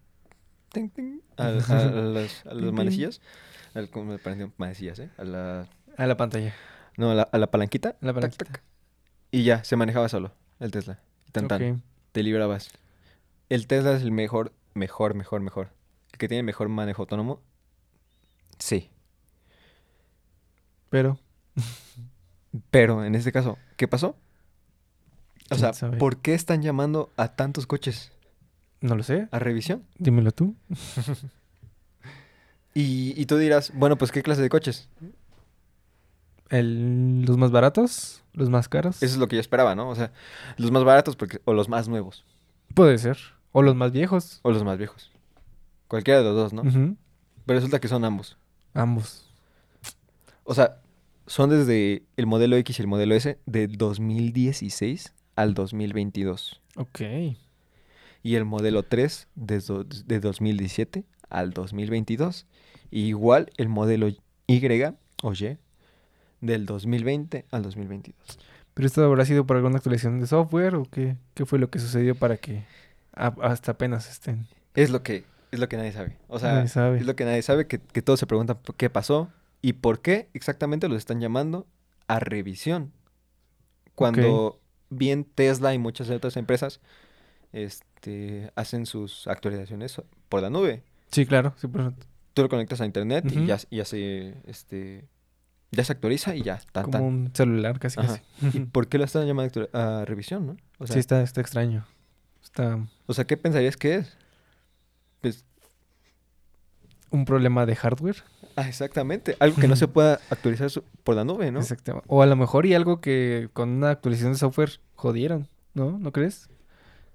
Speaker 2: ting, ting, a, a- a las, a manecillas. al- ¿Cómo me parecen manecillas, eh? A la,
Speaker 1: A la pantalla.
Speaker 2: no, a la, a la palanquita.
Speaker 1: La
Speaker 2: tac,
Speaker 1: palanquita.
Speaker 2: tac, y ya, se manejaba solo el Tesla. Tan, tan. Te librabas. El Tesla es el mejor, mejor, mejor, mejor. El que tiene mejor manejo autónomo. Sí.
Speaker 1: Pero,
Speaker 2: Pero en este caso, ¿qué pasó? O
Speaker 1: ¿Quién
Speaker 2: sea,
Speaker 1: sabe?
Speaker 2: ¿por qué están llamando a tantos coches
Speaker 1: no lo sé.
Speaker 2: a revisión?
Speaker 1: Dímelo tú.
Speaker 2: Y, y tú dirás, bueno, pues ¿qué clase de coches?
Speaker 1: El- los más baratos, los más caros.
Speaker 2: Eso es lo que yo esperaba, ¿no? O sea, los más baratos porque, o los más nuevos,
Speaker 1: Puede ser. O los más viejos.
Speaker 2: o los más viejos. Cualquiera de los dos, ¿no? Pero resulta que son ambos.
Speaker 1: Ambos.
Speaker 2: O sea, son desde el modelo X y el modelo S de 2016 al 2022.
Speaker 1: Ok.
Speaker 2: Y el modelo 3 de, do- de 2017 al 2022. Y igual el modelo Y o Y del 2020 al 2022.
Speaker 1: ¿Pero esto habrá sido por alguna actualización de software o qué, qué fue lo que sucedió para que a- hasta apenas estén?
Speaker 2: Es lo que, es lo que nadie sabe. O sea,
Speaker 1: Nadie sabe.
Speaker 2: es lo que nadie sabe, que, que todos se preguntan qué pasó y por qué exactamente los están llamando a revisión. Cuando bien Tesla y muchas otras empresas este, hacen sus actualizaciones por la nube.
Speaker 1: Sí, claro. Sí, por-
Speaker 2: Tú lo conectas a internet y ya, ya se este ya se actualiza y ya, tan,
Speaker 1: como
Speaker 2: tan.
Speaker 1: un celular casi
Speaker 2: Ajá.
Speaker 1: casi.
Speaker 2: ¿Y por qué lo están llamando a revisión, no? O sea,
Speaker 1: sí, está, está extraño. Está
Speaker 2: o sea, ¿qué pensarías que es? Pues,
Speaker 1: un problema de hardware.
Speaker 2: ah, exactamente, algo que no se pueda actualizar por la nube, ¿no?
Speaker 1: Exactamente. O a lo mejor y algo que con una actualización de software jodieron, ¿no? ¿No crees?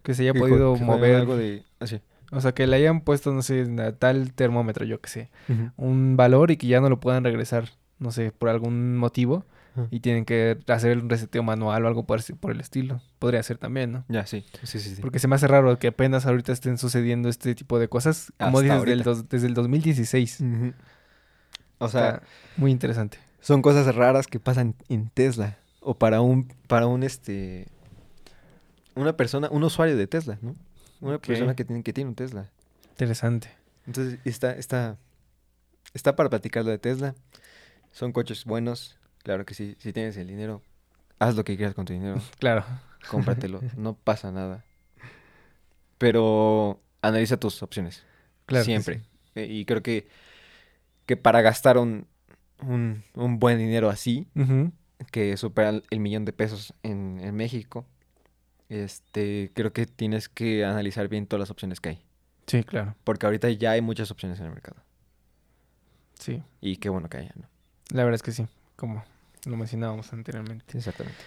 Speaker 1: Que se haya
Speaker 2: Que
Speaker 1: podido mover.
Speaker 2: algo de así.
Speaker 1: O sea, que le hayan puesto, no sé, a tal termómetro, yo que sé, un valor y que ya no lo puedan regresar, no sé, por algún motivo. Y tienen que hacer un reseteo manual o algo por, por el estilo. Podría ser también, ¿no?
Speaker 2: Ya, sí. Sí, sí, sí.
Speaker 1: Porque se me hace raro que apenas ahorita estén sucediendo este tipo de cosas, como dices, del dos- desde el 2016.
Speaker 2: Ujú. O sea,
Speaker 1: Está muy interesante.
Speaker 2: son cosas raras que pasan en Tesla o para un para un este una persona, un usuario de Tesla, ¿no? Una persona que tiene que tiene un Tesla.
Speaker 1: Interesante.
Speaker 2: Entonces, está, está, está para platicar lo de Tesla. Son coches buenos. Claro que sí. Si tienes el dinero, haz lo que quieras con tu dinero.
Speaker 1: Claro.
Speaker 2: Cómpratelo. no pasa nada. Pero analiza tus opciones.
Speaker 1: Claro.
Speaker 2: siempre.
Speaker 1: sí.
Speaker 2: Eh, Y creo que, que para gastar un, un, un buen dinero así, que supera el- el millón de pesos en, en México, este, creo que tienes que analizar bien todas las opciones que hay.
Speaker 1: Sí, claro.
Speaker 2: Porque ahorita ya hay muchas opciones en el mercado.
Speaker 1: Sí.
Speaker 2: Y qué bueno que haya, ¿no?
Speaker 1: La verdad es que sí. Como lo mencionábamos anteriormente.
Speaker 2: Sí, exactamente.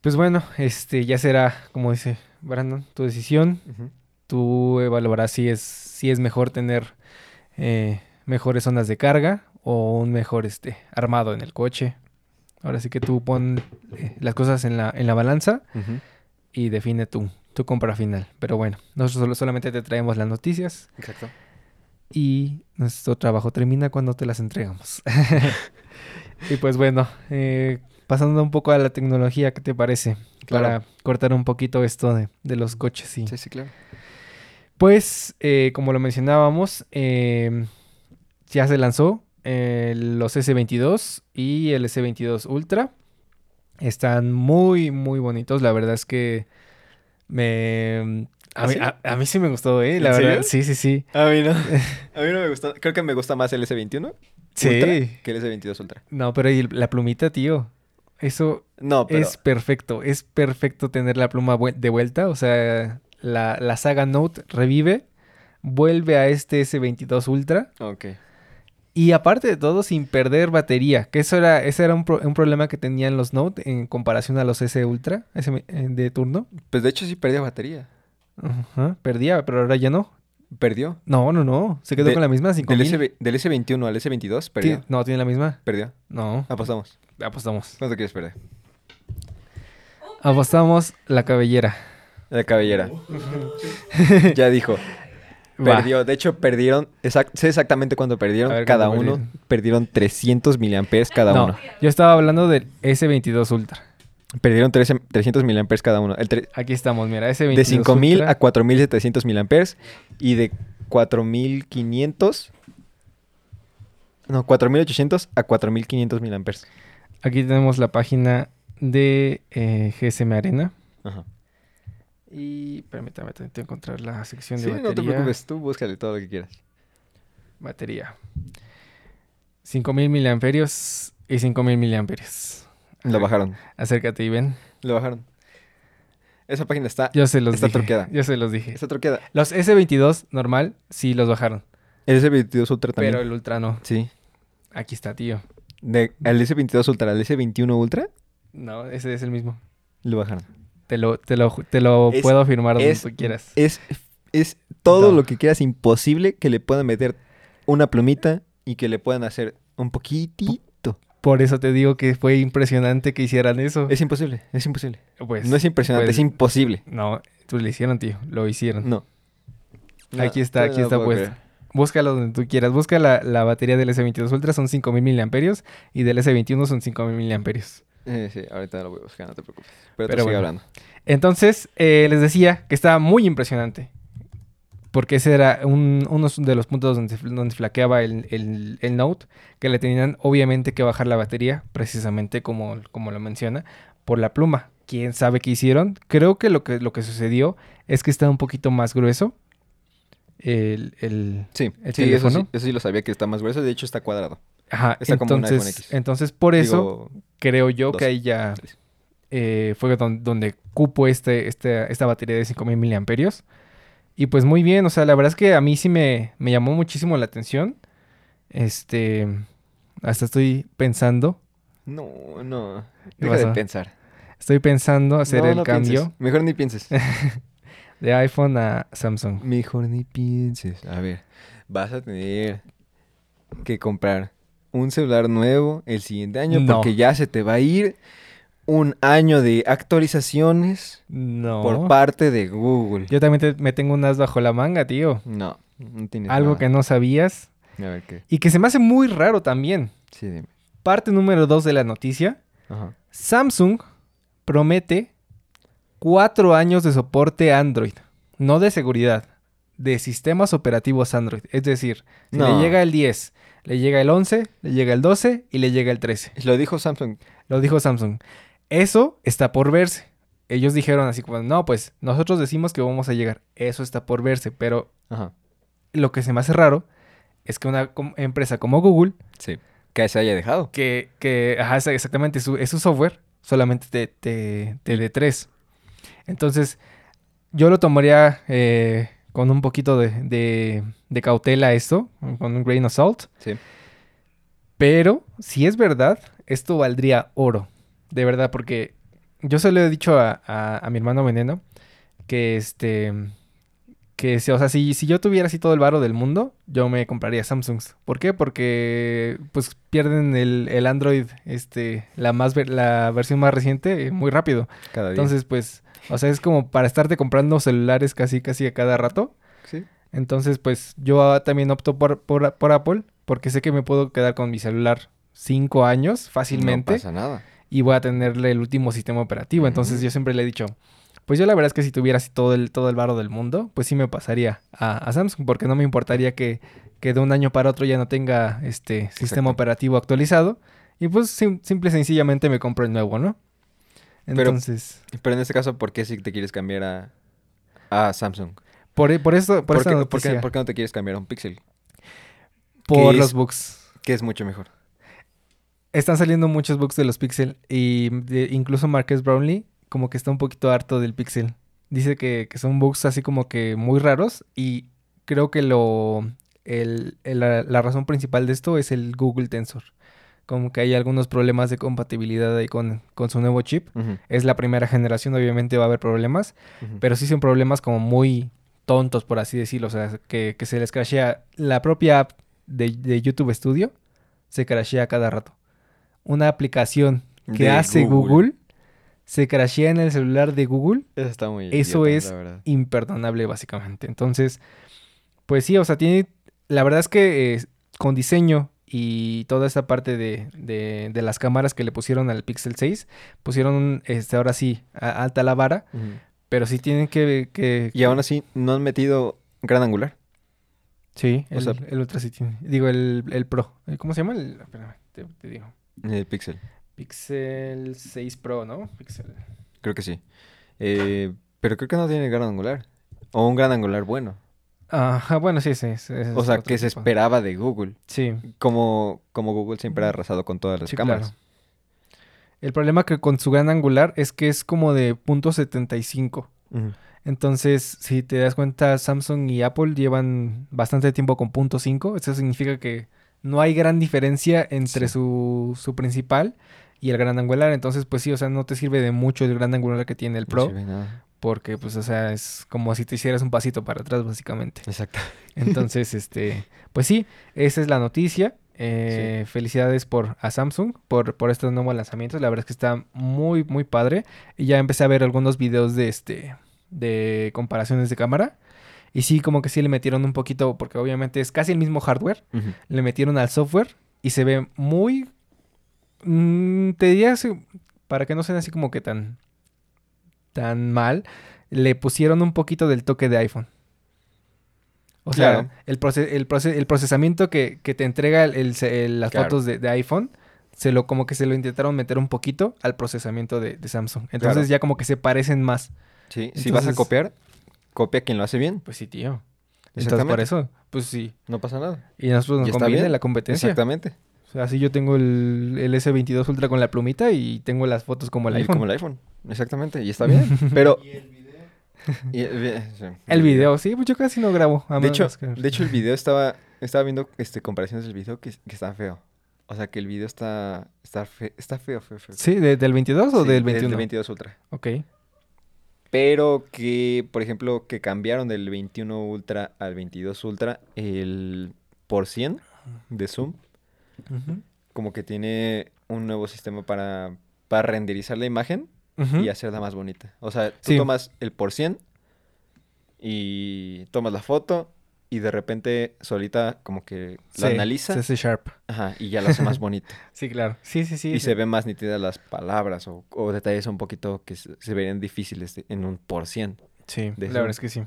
Speaker 1: Pues bueno, este ya será, como dice Brandon, tu decisión. Tú evaluarás si es, si es mejor tener eh, mejores zonas de carga o un mejor este, armado en el coche. Ahora sí que tú pon eh, las cosas en la, en la balanza y define tu, tu compra final. Pero bueno, nosotros solo- solamente te traemos las noticias
Speaker 2: Exacto.
Speaker 1: Y nuestro trabajo termina cuando te las entregamos. y pues bueno, eh, pasando un poco a la tecnología, ¿qué te parece?
Speaker 2: Claro.
Speaker 1: Para cortar un poquito esto de, de los coches
Speaker 2: Sí, sí, claro.
Speaker 1: pues, eh, como lo mencionábamos, eh, ya se lanzó los S22 y el S22 Ultra. Están muy, muy bonitos. La verdad es que me... A,
Speaker 2: ¿Ah,
Speaker 1: mí,
Speaker 2: sí?
Speaker 1: a- a mí sí me gustó, ¿eh? La
Speaker 2: ¿En
Speaker 1: verdad. Sí, sí, sí.
Speaker 2: A mí no. A mí no me gusta. Creo que me gusta más el S21
Speaker 1: Sí.
Speaker 2: Ultra que el S22 Ultra.
Speaker 1: No, pero y la plumita, tío. Eso
Speaker 2: No, pero...
Speaker 1: es perfecto. Es perfecto tener la pluma de vuelta. O sea, la, la saga Note revive. Vuelve a este S22 Ultra.
Speaker 2: Ok.
Speaker 1: Y aparte de todo, sin perder batería, que eso era, ese era un, pro- un problema que tenían los Note en comparación a los S Ultra ese eh, de turno.
Speaker 2: Pues de hecho sí perdía batería.
Speaker 1: Ajá, perdía, pero ahora ya no.
Speaker 2: Perdió.
Speaker 1: No, no, no. Se quedó
Speaker 2: De-
Speaker 1: con la misma,
Speaker 2: Del,
Speaker 1: 5000.
Speaker 2: S, del S21 al S22, perdió.
Speaker 1: Ti- No, tiene la misma.
Speaker 2: Perdió.
Speaker 1: No,
Speaker 2: Apostamos.
Speaker 1: apostamos.
Speaker 2: ¿Cuánto quieres perder?
Speaker 1: Apostamos la cabellera.
Speaker 2: La cabellera. ya dijo.
Speaker 1: Va.
Speaker 2: Perdió. De hecho, perdieron. exact- sé exactamente cuánto perdieron.
Speaker 1: A ver,
Speaker 2: cada
Speaker 1: ¿cuánto
Speaker 2: uno.
Speaker 1: perdieron?
Speaker 2: Perdieron 300 miliamperes cada
Speaker 1: no,
Speaker 2: uno.
Speaker 1: yo estaba hablando del S22 Ultra.
Speaker 2: Perdieron 13 300 miliamperes cada uno. El tre-
Speaker 1: Aquí estamos, mira, S22
Speaker 2: de 5000
Speaker 1: Ultra.
Speaker 2: a 4700 miliamperes. Y de 4500. No, 4800 a 4500 miliamperes.
Speaker 1: Aquí tenemos la página de eh, GSM Arena.
Speaker 2: Ajá.
Speaker 1: Y permítame, tengo que encontrar la sección de
Speaker 2: Sí,
Speaker 1: batería.
Speaker 2: no te preocupes. Tú búscale todo lo que quieras.
Speaker 1: Batería. 5000 miliamperios y 5000 miliamperios.
Speaker 2: Lo bajaron.
Speaker 1: Acércate y ven.
Speaker 2: Lo bajaron. Esa página está,
Speaker 1: Yo se los
Speaker 2: Está
Speaker 1: dije.
Speaker 2: truqueada.
Speaker 1: Yo se los dije.
Speaker 2: está truqueada.
Speaker 1: Los S22 normal sí los bajaron,
Speaker 2: El S22 Ultra también.
Speaker 1: pero el Ultra no.
Speaker 2: Sí.
Speaker 1: Aquí está, tío.
Speaker 2: De, al S22 Ultra al S21 Ultra
Speaker 1: No, ese es el mismo.
Speaker 2: lo bajaron.
Speaker 1: Te lo, te lo, te lo
Speaker 2: Es-
Speaker 1: puedo afirmar donde
Speaker 2: es-
Speaker 1: tú quieras.
Speaker 2: Es, es todo
Speaker 1: No.
Speaker 2: lo que quieras imposible que le puedan meter una plumita y que le puedan hacer un poquitito.
Speaker 1: Por eso te digo que fue impresionante que hicieran eso.
Speaker 2: Es imposible, es imposible.
Speaker 1: Pues,
Speaker 2: no es impresionante,
Speaker 1: pues,
Speaker 2: es imposible.
Speaker 1: No, tú lo hicieron, tío. Lo hicieron.
Speaker 2: No.
Speaker 1: Aquí está, aquí
Speaker 2: no
Speaker 1: está puesto. Búscalo donde tú quieras. Busca la, la batería del S22 Ultra, son 5000 miliamperios. Y del S21 son 5000 miliamperios.
Speaker 2: creer. Eh, sí, ahorita lo voy a buscar, no te preocupes. Pero,
Speaker 1: Pero
Speaker 2: te sigue
Speaker 1: bueno.
Speaker 2: hablando.
Speaker 1: Entonces, eh, les decía que estaba muy impresionante. Porque ese era un- uno de los puntos donde, donde flaqueaba el, el- el Note. Que le tenían obviamente que bajar la batería, precisamente como, como lo menciona, por la pluma. ¿Quién sabe qué hicieron? Creo que lo que, lo que sucedió es que está un poquito más grueso. El, el-
Speaker 2: Sí,
Speaker 1: ¿El
Speaker 2: sí eso, sí, eso sí lo sabía que está más grueso. De hecho, está cuadrado.
Speaker 1: Ajá,
Speaker 2: Está como
Speaker 1: entonces,
Speaker 2: X.
Speaker 1: entonces por eso
Speaker 2: Digo,
Speaker 1: creo yo
Speaker 2: dos,
Speaker 1: que ahí ya eh, fue don- donde cupo este, este, esta batería de 5000 miliamperios. Y pues muy bien, o sea, la verdad es que a mí sí me, me llamó muchísimo la atención. Este, hasta estoy pensando,
Speaker 2: No, no.
Speaker 1: ¿Qué
Speaker 2: Deja de pensar.
Speaker 1: estoy pensando hacer
Speaker 2: No,
Speaker 1: el
Speaker 2: no
Speaker 1: cambio
Speaker 2: pienses. Mejor ni pienses.
Speaker 1: de iPhone a Samsung.
Speaker 2: Mejor ni pienses. A ver, vas a tener que comprar un celular nuevo el siguiente año
Speaker 1: No.
Speaker 2: porque ya se te va a ir un año de actualizaciones
Speaker 1: No.
Speaker 2: por parte de Google.
Speaker 1: Yo también te- me tengo un as bajo la manga, tío.
Speaker 2: No, no tienes
Speaker 1: Algo
Speaker 2: nada.
Speaker 1: que no sabías
Speaker 2: A ver qué.
Speaker 1: y que se me hace muy raro también.
Speaker 2: Sí, dime.
Speaker 1: Parte número dos de la noticia.
Speaker 2: Ajá.
Speaker 1: Samsung promete cuatro años de soporte Android, no de seguridad, de sistemas operativos Android. Es decir, si
Speaker 2: No.
Speaker 1: le llega el 10, le llega el 11, le llega el 12 y le llega el 13.
Speaker 2: Lo dijo Samsung.
Speaker 1: Lo dijo Samsung. Eso está por verse. Ellos dijeron así como, no, pues nosotros decimos que vamos a llegar. Eso está por verse, pero
Speaker 2: Ajá.
Speaker 1: lo que se me hace raro es que una com- empresa como Google
Speaker 2: Sí. Que se haya dejado.
Speaker 1: que, que ajá, exactamente, su, es su software, solamente te, te, te de tres. Entonces, yo lo tomaría eh, con un poquito de, de, de cautela esto, con un grain of salt.
Speaker 2: Sí.
Speaker 1: Pero, si es verdad, esto valdría oro. De verdad, porque yo se lo he dicho a, a- a mi hermano Veneno que este. Que, si- o sea, si, si yo tuviera así todo el varo del mundo, yo me compraría Samsungs. ¿Por qué? Porque pues pierden el, el Android, este, la más ver- la versión más reciente, eh, muy rápido.
Speaker 2: Cada día.
Speaker 1: Entonces, pues, o sea, es como para estarte comprando celulares casi casi a cada rato.
Speaker 2: sí.
Speaker 1: Entonces, pues yo también opto por, por, por Apple porque sé que me puedo quedar con mi celular cinco años fácilmente
Speaker 2: No pasa nada.
Speaker 1: Y voy a tenerle el último sistema operativo. Entonces yo siempre le he dicho, pues yo la verdad es que si tuviera así todo el, todo el varo del mundo, pues sí me pasaría a, a Samsung porque no me importaría que, que de un año para otro ya no tenga este sistema operativo actualizado y pues sim- simple y sencillamente me compro el nuevo, ¿no? Entonces,
Speaker 2: Pero en este caso, ¿por qué si te quieres cambiar a, a Samsung?
Speaker 1: por, por eso, por,
Speaker 2: ¿Por, qué, por qué-
Speaker 1: noticia,
Speaker 2: por qué no te quieres cambiar a un Pixel?
Speaker 1: por los
Speaker 2: es-
Speaker 1: bugs.
Speaker 2: Que es mucho mejor.
Speaker 1: Están saliendo muchos bugs de los Pixel y de- incluso Marques Brownlee como que está un poquito harto del Pixel. Dice que, que son bugs así como que muy raros y creo que lo el- el- la, la razón principal de esto es el Google Tensor. Como que hay algunos problemas de compatibilidad ahí con, con su nuevo chip. Es la primera generación, obviamente va a haber problemas, pero sí son problemas como muy tontos, por así decirlo. O sea, que, que se les crashea la propia app de, de YouTube Studio, se crashea cada rato. Una aplicación que
Speaker 2: De
Speaker 1: hace Google. se crashea en el celular de Google,
Speaker 2: Eso está muy
Speaker 1: Eso
Speaker 2: idiota,
Speaker 1: es-
Speaker 2: la
Speaker 1: imperdonable básicamente. Entonces, pues sí, o sea, tiene, la verdad es que eh, con diseño y toda esta parte de, de- de las cámaras que le pusieron al Pixel 6, pusieron, este, ahora sí, a- alta la vara, pero sí tienen que... que
Speaker 2: Y aún así, no han metido gran angular.
Speaker 1: sí,
Speaker 2: o
Speaker 1: el,
Speaker 2: sea-
Speaker 1: el Ultra sí tiene. Digo, el, el Pro. ¿El- ¿Cómo se llama? El, espérame, te, te digo.
Speaker 2: El Pixel.
Speaker 1: Pixel 6 Pro, ¿no? Pixel.
Speaker 2: Creo que sí. Eh, pero creo que no tiene gran angular. O un gran angular bueno.
Speaker 1: Ajá, bueno, sí, sí.
Speaker 2: O sea, que se esperaba de Google.
Speaker 1: Sí,
Speaker 2: Como, como Google siempre ha arrasado con todas las
Speaker 1: sí,
Speaker 2: cámaras.
Speaker 1: claro. El problema que con su gran angular es que es como de .75.
Speaker 2: Ujú.
Speaker 1: Entonces, si te das cuenta, Samsung y Apple llevan bastante tiempo con .5. Eso significa que no hay gran diferencia entre
Speaker 2: Sí.
Speaker 1: su, su principal y el gran angular. Entonces, pues sí, o sea, no te sirve de mucho el gran angular que tiene el Pro.
Speaker 2: nada.
Speaker 1: Porque, pues, o sea, es como si te hicieras un pasito para atrás, básicamente.
Speaker 2: Exacto.
Speaker 1: Entonces, este, pues sí, esa es la noticia. Eh, Felicidades por a Samsung por, por estos nuevos lanzamientos. La verdad es que está muy, muy padre. Y ya empecé a ver algunos videos de este de comparaciones de cámara. Y sí, como que sí le metieron un poquito, porque obviamente es casi el mismo hardware. Le metieron al software y se ve muy. mm, te diría para que no sea así como que tan. tan mal. Le pusieron un poquito del toque de iPhone. O sea, el, proce- el, proce- el procesamiento que, que te entrega el- el las
Speaker 2: Claro.
Speaker 1: fotos de, de iPhone, se lo, como que se lo intentaron meter un poquito al procesamiento de, de Samsung. Entonces
Speaker 2: Claro.
Speaker 1: ya como que se parecen más.
Speaker 2: Sí, si vas a
Speaker 1: Entonces-
Speaker 2: copiar, copia quien lo hace bien.
Speaker 1: Pues sí, tío. Entonces por
Speaker 2: Exactamente.
Speaker 1: eso, pues sí.
Speaker 2: No pasa nada.
Speaker 1: Y a nosotros nos conviene
Speaker 2: bien.
Speaker 1: la competencia.
Speaker 2: Exactamente.
Speaker 1: O sea, así yo tengo el, el S22 Ultra con la plumita y tengo las fotos como el
Speaker 2: Y
Speaker 1: iPhone.
Speaker 2: Como el iPhone. Exactamente. Y está bien. Pero.
Speaker 3: ¿Y el video?
Speaker 2: y el, sí,
Speaker 1: El video, sí, pues yo casi no grabo. a
Speaker 2: De hecho,
Speaker 1: que-
Speaker 2: de hecho, el video estaba. Estaba viendo este, comparaciones del video que, que está feo. O sea, que el video está. Está, fe- está feo, feo, feo.
Speaker 1: ¿Sí? ¿De- ¿Del 22 o
Speaker 2: Sí,
Speaker 1: del
Speaker 2: Del
Speaker 1: 21?
Speaker 2: 22 Ultra.
Speaker 1: Ok.
Speaker 2: Pero que, por ejemplo, que cambiaron del 21 Ultra al 22 Ultra el por cien de zoom. Como que tiene un nuevo sistema para, para renderizar la imagen y hacerla más bonita. O sea, tú
Speaker 1: Sí.
Speaker 2: tomas el por cien y tomas la foto y de repente solita como que la
Speaker 1: Sí,
Speaker 2: analiza
Speaker 1: se hace sharp.
Speaker 2: ajá, y ya la hace más bonita.
Speaker 1: Sí, claro. Sí, sí, sí.
Speaker 2: y
Speaker 1: sí.
Speaker 2: se ven más nítidas las palabras o, o detalles un poquito que se, se verían difíciles de- en un por cien.
Speaker 1: Sí,
Speaker 2: de
Speaker 1: la verdad es que sí.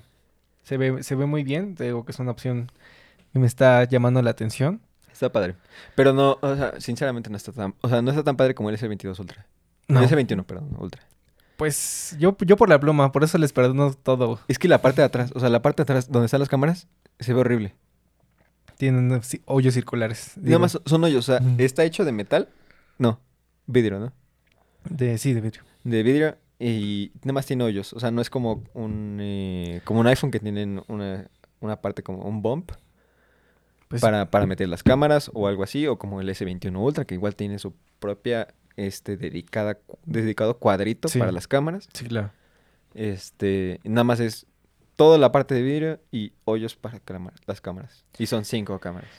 Speaker 1: Se ve, se ve muy bien. Te digo que es una opción que me está llamando la atención.
Speaker 2: Está padre. Pero no, o sea, sinceramente no está tan, o sea, no está tan padre como el S22 Ultra.
Speaker 1: No.
Speaker 2: El S21, perdón, Ultra.
Speaker 1: Pues yo, yo por la pluma, por eso les perdono todo.
Speaker 2: Es que la parte de atrás, o sea, la parte de atrás donde están las cámaras, se ve horrible.
Speaker 1: Tienen hoyos circulares.
Speaker 2: Nada más son hoyos, o sea, está hecho de metal. No, vidrio, ¿no?
Speaker 1: De, sí, de vidrio.
Speaker 2: De vidrio y nada más tiene hoyos. O sea, no es como un, eh, como un iPhone que tienen una, una parte como un bump
Speaker 1: Pues,
Speaker 2: para, para meter las cámaras o algo así. O como el S21 Ultra que igual tiene su propia, este, dedicada, dedicado cuadrito
Speaker 1: Sí.
Speaker 2: para las cámaras.
Speaker 1: Sí, claro.
Speaker 2: Este, nada más es toda la parte de vidrio y hoyos para las cámaras. Y son cinco cámaras.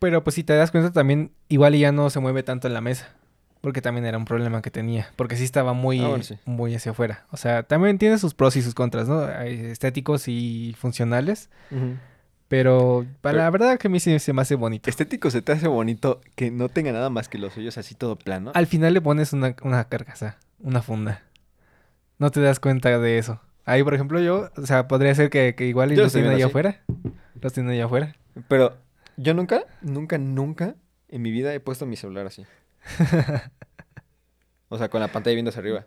Speaker 1: Pero pues si te das cuenta también, igual ya no se mueve tanto en la mesa. Porque también era un problema que tenía. Porque sí estaba muy,
Speaker 2: Ah, bueno, sí.
Speaker 1: muy hacia afuera. O sea, también tiene sus pros y sus contras, ¿no? Hay estéticos y funcionales. Pero, para la verdad que a mí sí se me hace bonito.
Speaker 2: Estético se te hace bonito que no tenga nada más que los hoyos así todo plano.
Speaker 1: Al final le pones una, una carcasa, una funda. No te das cuenta de eso. Ahí, por ejemplo, yo, o sea, podría ser que, que igual y los tienen allá afuera. Los tienen allá afuera.
Speaker 2: Pero yo nunca, nunca, nunca en mi vida he puesto mi celular así. o sea, con la pantalla viendo hacia arriba.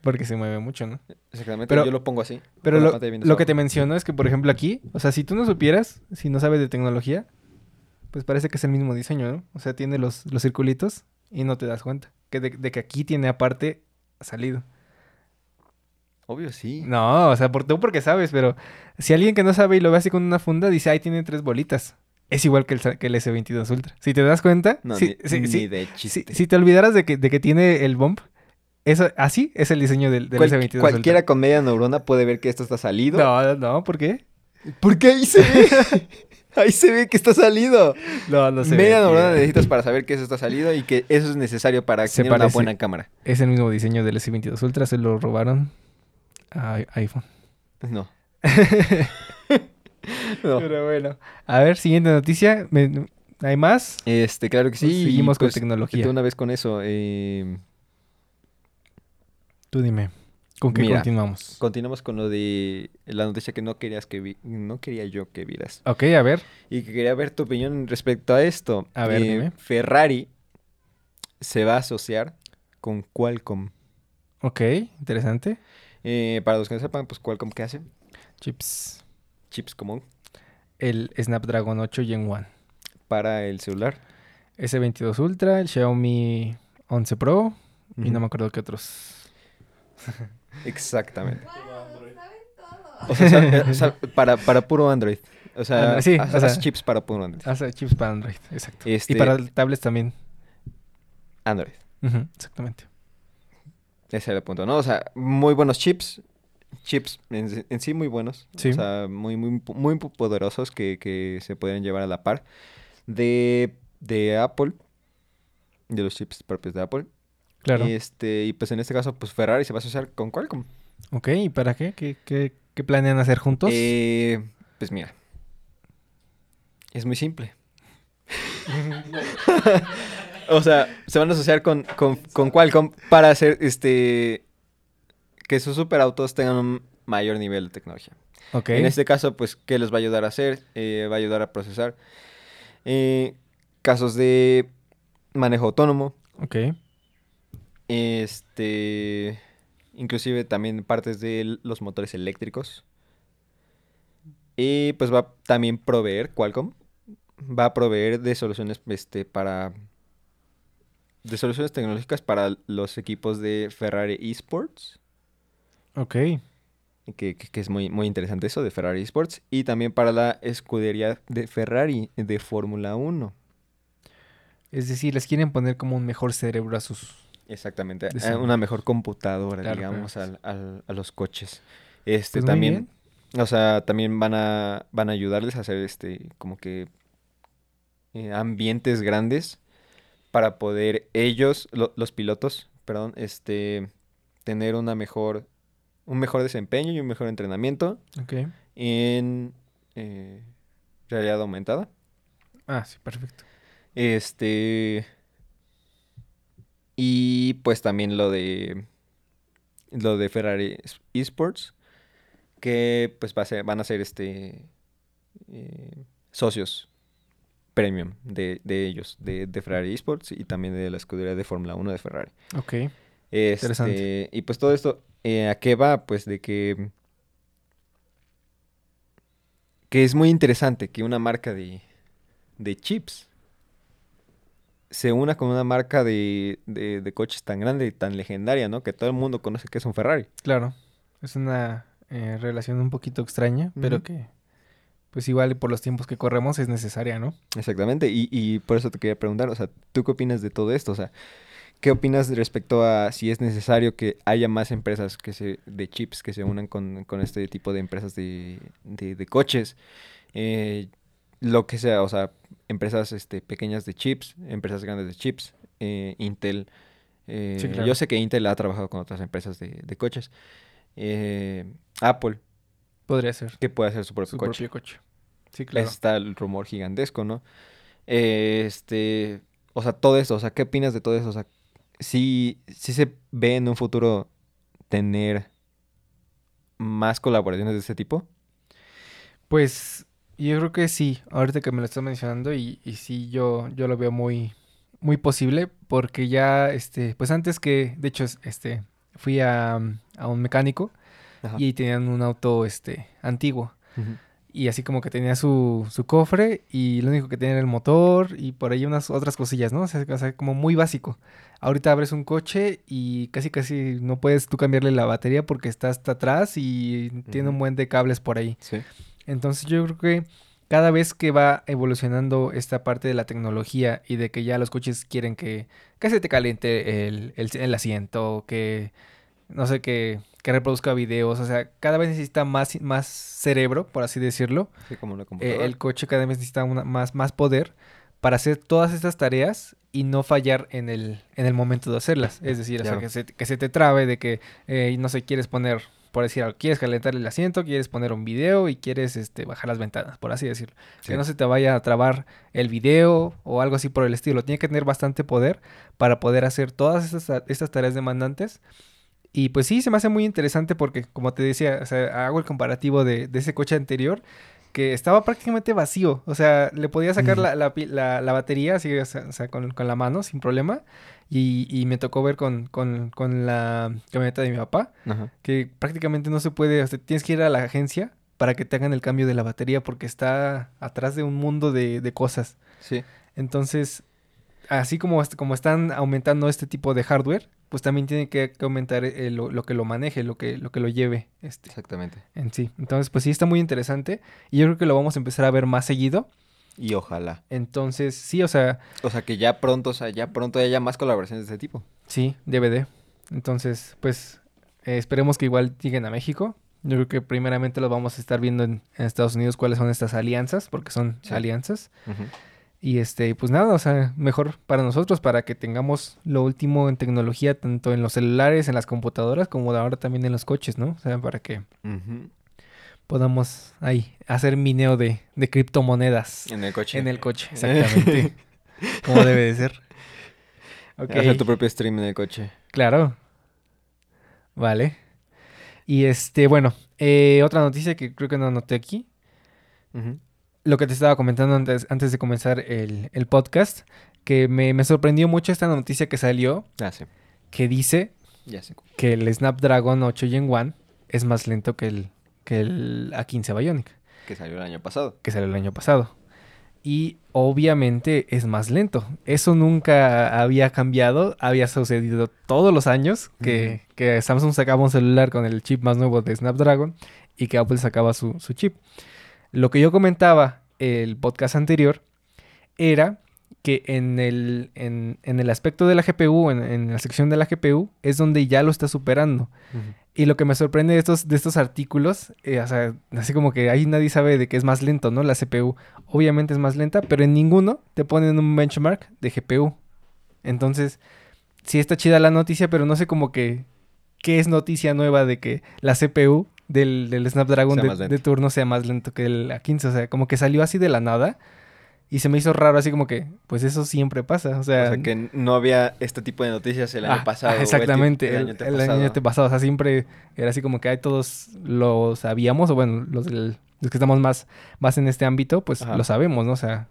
Speaker 1: Porque se mueve mucho, ¿no?
Speaker 2: Exactamente.
Speaker 1: Pero-
Speaker 2: yo lo pongo así.
Speaker 1: Pero lo, que te menciono es que, por ejemplo, aquí, o sea, si tú no supieras, si no sabes de tecnología, pues parece que es el mismo diseño, ¿no? O sea, tiene los, los circulitos y no te das cuenta. Que de, de que aquí tiene aparte salido.
Speaker 2: Obvio, sí.
Speaker 1: No, o sea, por, tú porque sabes, pero si alguien que no sabe y lo ve así con una funda, dice, ay, tiene tres bolitas. Es igual que el, que el S22 Ultra. Si te das cuenta,
Speaker 2: No,
Speaker 1: si,
Speaker 2: ni,
Speaker 1: si-
Speaker 2: ni
Speaker 1: si-
Speaker 2: de
Speaker 1: si- te olvidaras de que, de que tiene el bump, Eso, así es el diseño del, del
Speaker 2: Cual-
Speaker 1: S22
Speaker 2: cualquiera con media neurona puede ver que esto está salido.
Speaker 1: No, no, ¿por qué?
Speaker 2: Porque ahí se ve. ahí se ve que está salido.
Speaker 1: No, no sé.
Speaker 2: media neurona necesitas para saber que eso está salido y que eso es necesario para
Speaker 1: Se
Speaker 2: tener una buena cámara.
Speaker 1: Es el mismo diseño del S22 Ultra, se lo robaron iPhone.
Speaker 2: No. No.
Speaker 1: Pero bueno. A ver, siguiente noticia. ¿Hay más?
Speaker 2: Este, claro que sí.
Speaker 1: Pues seguimos con
Speaker 2: pues,
Speaker 1: tecnología.
Speaker 2: una vez con eso. eh,
Speaker 1: Tú dime. ¿Con qué
Speaker 2: Mira.
Speaker 1: continuamos?
Speaker 2: continuamos con lo de la noticia que no querías que vi- no quería yo que vieras.
Speaker 1: Ok, a ver.
Speaker 2: Y que quería ver tu opinión respecto a esto.
Speaker 1: A ver,
Speaker 2: Eh,
Speaker 1: dime.
Speaker 2: Ferrari se va a asociar con Qualcomm.
Speaker 1: Ok, interesante.
Speaker 2: Eh, para los que no sepan, pues Qualcomm, ¿qué hace?
Speaker 1: Chips.
Speaker 2: Chips común
Speaker 1: El Snapdragon 8 Gen 1.
Speaker 2: para el celular.
Speaker 1: S22 Ultra, el Xiaomi 11 Pro y no me acuerdo qué otros.
Speaker 2: Exactamente. O sea, o sea, para, para puro Android. O sea,
Speaker 1: Android, sí,
Speaker 2: hace-
Speaker 1: o sea-
Speaker 2: hace chips para puro Android.
Speaker 1: Hace chips para Android, exacto.
Speaker 2: Este-
Speaker 1: Y para tablets también.
Speaker 2: Android.
Speaker 1: Exactamente.
Speaker 2: Ese era el punto, ¿no? O sea, muy buenos chips. Chips en, en sí muy buenos.
Speaker 1: Sí.
Speaker 2: O sea, muy, muy, muy poderosos que, que se pueden llevar a la par. De, de Apple. De los chips propios de Apple.
Speaker 1: Claro.
Speaker 2: Este, y pues en este caso, pues Ferrari se va a asociar con Qualcomm.
Speaker 1: Ok, ¿y para qué? ¿Qué, qué, qué planean hacer juntos?
Speaker 2: Eh, pues mira. Es muy simple. o sea, se van a asociar con, con, con Qualcomm para hacer este que sus superautos tengan un mayor nivel de tecnología.
Speaker 1: ok.
Speaker 2: En este caso, pues, ¿qué les va a ayudar a hacer? Eh, va a ayudar a procesar eh, casos de manejo autónomo,
Speaker 1: Ok.
Speaker 2: este, inclusive también partes de los motores eléctricos. Y pues va a también proveer, Qualcomm, va a proveer de soluciones este, para... De soluciones tecnológicas para los equipos de Ferrari Esports.
Speaker 1: Ok.
Speaker 2: Que, que- que es muy, muy interesante eso de Ferrari Esports. Y también para la escudería de Ferrari de Fórmula 1.
Speaker 1: Es decir, les quieren poner como un mejor cerebro a sus...
Speaker 2: Exactamente. Eh, Una mejor computadora,
Speaker 1: Claro,
Speaker 2: digamos, al- al- a los coches. Este
Speaker 1: Pues
Speaker 2: también. O sea, también van a, van a ayudarles a hacer este, como que eh, ambientes grandes para poder ellos, lo- los pilotos, perdón, este, tener una mejor, un mejor desempeño y un mejor entrenamiento
Speaker 1: Ok.
Speaker 2: en eh, realidad aumentada.
Speaker 1: Ah, sí, perfecto.
Speaker 2: Este. Y pues también lo de. Lo de Ferrari Es- Esports. Que pues va a ser- van a ser este. eh, socios premium de, de ellos, de, de Ferrari Esports y también de la escudería de Fórmula 1 de Ferrari.
Speaker 1: Ok.
Speaker 2: Este,
Speaker 1: Interesante.
Speaker 2: y pues todo esto, eh, ¿a qué va? Pues de que... Que es muy interesante que una marca de, de chips se una con una marca de, de, de coches tan grande y tan legendaria, ¿no? Que todo el mundo conoce que es un Ferrari.
Speaker 1: Claro. Es una eh, relación un poquito extraña, pero que... Pues igual por los tiempos que corremos es necesaria, ¿no?
Speaker 2: Exactamente, y, y por eso te quería preguntar, o sea, ¿tú qué opinas de todo esto? O sea, ¿qué opinas respecto a si es necesario que haya más empresas que se, de chips que se unan con, con este tipo de empresas de, de, de coches? Eh, lo que sea, o sea, empresas este, pequeñas de chips, empresas grandes de chips, eh, Intel. eh,
Speaker 1: Sí, claro.
Speaker 2: Yo sé que Intel ha trabajado con otras empresas de, de coches. Apple,
Speaker 1: Podría ser.
Speaker 2: que puede hacer su propio
Speaker 1: Su
Speaker 2: coche.
Speaker 1: propio coche. Sí, claro.
Speaker 2: Está el rumor gigantesco, ¿no? Eh, este, o sea, todo esto, o sea, ¿qué opinas de todo eso? O sea, si se ve en un futuro tener más colaboraciones de este tipo.
Speaker 1: Pues yo creo que sí, ahorita que me lo estás mencionando y, y sí, yo, yo lo veo muy, muy posible porque ya, este, pues antes que, de hecho, es- este, fui a, a un mecánico
Speaker 2: Ajá.
Speaker 1: y tenían un auto, este, antiguo
Speaker 2: Ujú.
Speaker 1: Y así como que tenía su, su cofre y lo único que tenía era el motor y por ahí unas otras cosillas, ¿no? O sea, o sea, como muy básico. Ahorita abres un coche y casi casi no puedes tú cambiarle la batería porque está hasta atrás y tiene un buen de cables por ahí.
Speaker 2: Sí.
Speaker 1: Entonces yo creo que cada vez que va evolucionando esta parte de la tecnología y de que ya los coches quieren que, que se te caliente el, el, el asiento, que no sé, que, que reproduzca videos, o sea, cada vez necesita más, más cerebro, por así decirlo.
Speaker 2: Sí, como una
Speaker 1: Eh,
Speaker 2: computadora.
Speaker 1: el coche cada vez necesita una- más, más poder para hacer todas estas tareas y no fallar en el, en el momento de hacerlas. Es decir, o sea, que, se, que se te trabe de que, eh, no sé, quieres poner, por decir algo, quieres calentar el asiento, quieres poner un video y quieres este, bajar las ventanas, por así decirlo.
Speaker 2: Sí.
Speaker 1: Que no se te vaya a trabar el video o algo así por el estilo. Tiene que tener bastante poder para poder hacer todas estas, estas tareas demandantes. Y pues sí, se me hace muy interesante porque, como te decía, o sea, hago el comparativo de, de ese coche anterior que estaba prácticamente vacío. O sea, le podía sacar la, la pi- la- la batería así, o sea, o sea, con, con la mano sin problema. Y, y me tocó ver con, con, con la camioneta de mi papá
Speaker 2: Ajá.
Speaker 1: que prácticamente no se puede, o sea, tienes que ir a la agencia para que te hagan el cambio de la batería porque está atrás de un mundo de, de cosas.
Speaker 2: Sí.
Speaker 1: Entonces, así como, como están aumentando este tipo de hardware, pues también tiene que, aumentar eh, lo, lo que lo maneje, lo que, lo que lo lleve este,
Speaker 2: Exactamente.
Speaker 1: en sí. Entonces, pues sí está muy interesante y yo creo que lo vamos a empezar a ver más seguido.
Speaker 2: Y ojalá.
Speaker 1: Entonces, sí, o sea,
Speaker 2: O sea, que ya pronto, o sea, ya pronto haya más colaboraciones de este tipo.
Speaker 1: sí, DVD. Entonces, pues eh, esperemos que igual lleguen a México. Yo creo que primeramente los vamos a estar viendo en, en Estados Unidos cuáles son estas alianzas, porque son
Speaker 2: Sí.
Speaker 1: alianzas.
Speaker 2: Ujú.
Speaker 1: Y este, pues nada, o sea, mejor para nosotros, para que tengamos lo último en tecnología, tanto en los celulares, en las computadoras, como ahora también en los coches, ¿no? O sea, para que podamos ahí hacer mineo de, de criptomonedas
Speaker 2: En el coche.
Speaker 1: en el coche, exactamente. como debe de ser.
Speaker 2: Hacer tu propio stream en el coche.
Speaker 1: claro. Vale. Y este, bueno, eh, otra noticia que creo que no anoté aquí.
Speaker 2: Ujú.
Speaker 1: Lo que te estaba comentando antes, antes de comenzar el, el podcast, que me, me sorprendió mucho esta noticia que salió,
Speaker 2: Ah, sí.
Speaker 1: que dice
Speaker 2: Ya sé.
Speaker 1: que el Snapdragon 8 Gen 1 es más lento que el, que el A15 Bionic,
Speaker 2: Que salió el año pasado.
Speaker 1: que salió el año pasado. Y obviamente es más lento. Eso nunca había cambiado, había sucedido todos los años que, que Samsung sacaba un celular con el chip más nuevo de Snapdragon y que Apple sacaba su, su chip. Lo que yo comentaba el podcast anterior era que en el, en, en el aspecto de la GPU, en, en la sección de la GPU, es donde ya lo está superando. Y lo que me sorprende de estos, de estos artículos, eh, o sea, así como que ahí nadie sabe de que es más lento, ¿no? La CPU obviamente es más lenta, pero en ninguno te ponen un benchmark de GPU. Entonces, sí está chida la noticia, pero no sé como que qué es noticia nueva de que la CPU del, del Snapdragon de, turno sea más lento que el A15. O sea, como que salió así de la nada. Y se me hizo raro, así como que, pues eso siempre pasa. O sea,
Speaker 2: O sea, que no había este tipo de noticias el año
Speaker 1: Ah,
Speaker 2: pasado.
Speaker 1: ah,
Speaker 2: el
Speaker 1: exactamente, el,
Speaker 2: el, año
Speaker 1: el
Speaker 2: antepasado.
Speaker 1: O sea, siempre era así como que ay, todos lo sabíamos, o bueno, los, los que estamos más, más en este ámbito, pues
Speaker 2: Ajá.
Speaker 1: lo sabemos, ¿no? O sea,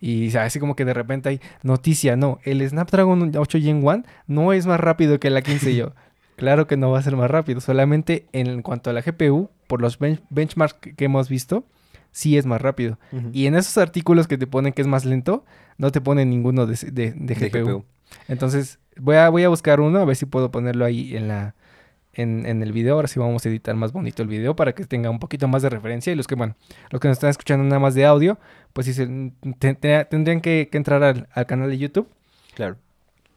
Speaker 1: y o sea, así como que de repente hay noticia, no, el Snapdragon 8 Gen 1 no es más rápido que la 15 y yo. Claro que no va a ser más rápido, solamente en cuanto a la GPU, por los bench- benchmarks que hemos visto, sí es más rápido. Y en esos artículos que te ponen que es más lento, no te ponen ninguno de, de- de
Speaker 2: De
Speaker 1: GPU.
Speaker 2: GPU.
Speaker 1: Entonces, voy a, voy a buscar uno, a ver si puedo ponerlo ahí en la en, en el video. Ahora sí vamos a editar más bonito el video para que tenga un poquito más de referencia. Y los que, bueno, los que nos están escuchando nada más de audio, pues sí, se- te- te- tendrían que, que entrar al, al canal de YouTube.
Speaker 2: Claro.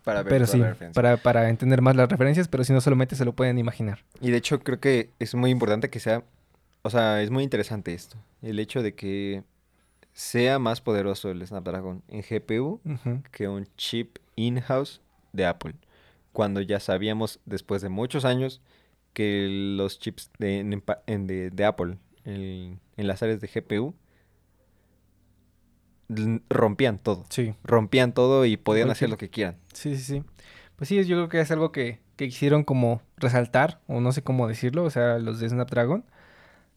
Speaker 2: Para ver
Speaker 1: Pero sí, para, para entender más las referencias, pero si no solamente se lo pueden imaginar.
Speaker 2: Y de hecho creo que es muy importante que sea, o sea, es muy interesante esto, el hecho de que sea más poderoso el Snapdragon en GPU que un chip in-house de Apple, cuando ya sabíamos después de muchos años que los chips de, en empa- en de, de Apple en, en las áreas de GPU rompían todo,
Speaker 1: Sí.
Speaker 2: rompían todo y podían hacer lo que quieran.
Speaker 1: Sí, sí, sí. Pues sí, yo creo que es algo que, que quisieron como resaltar, o no sé cómo decirlo, o sea, los de Snapdragon.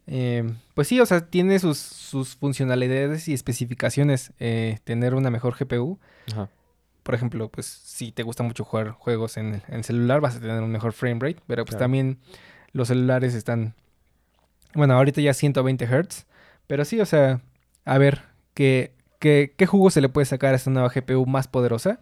Speaker 1: Eh, pues sí, o sea, tiene sus, sus funcionalidades y especificaciones eh, tener una mejor GPU.
Speaker 2: Ajá.
Speaker 1: Por ejemplo, pues si te gusta mucho jugar juegos en el, en celular, vas a tener un mejor frame rate, pero pues
Speaker 2: Claro.
Speaker 1: también los celulares están, bueno, ahorita ya 120 Hz, pero sí, o sea, a ver, ¿qué, qué, qué jugo se le puede sacar a esta nueva GPU más poderosa?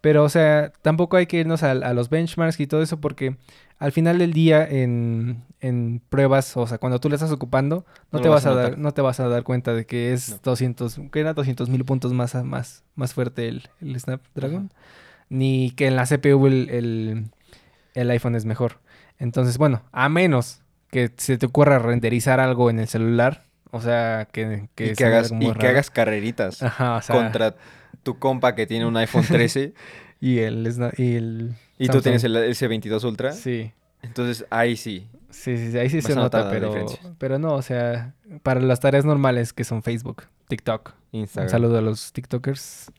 Speaker 1: Pero, o sea, tampoco hay que irnos a, a los benchmarks y todo eso porque al final del día en, en pruebas, o sea, cuando tú le estás ocupando, no,
Speaker 2: No
Speaker 1: te vas
Speaker 2: vas
Speaker 1: a dar, no te vas a dar cuenta de que es
Speaker 2: No.
Speaker 1: 200, que era 200 mil puntos más, más, más fuerte el, el Snapdragon, ni que en la CPU el, el, el iPhone es mejor. Entonces, bueno, a menos que se te ocurra renderizar algo en el celular, o sea, que, que
Speaker 2: y que hagas, y que hagas carreritas
Speaker 1: Ajá, o sea,
Speaker 2: contra tu compa que tiene un iPhone 13
Speaker 1: y el, y el
Speaker 2: y tú tienes el S22 Ultra.
Speaker 1: Sí.
Speaker 2: Entonces ahí sí.
Speaker 1: Sí, sí, sí, ahí sí se nota, pero, pero no, o sea, para las tareas normales que son Facebook, TikTok.
Speaker 2: Instagram.
Speaker 1: Un saludo a los TikTokers.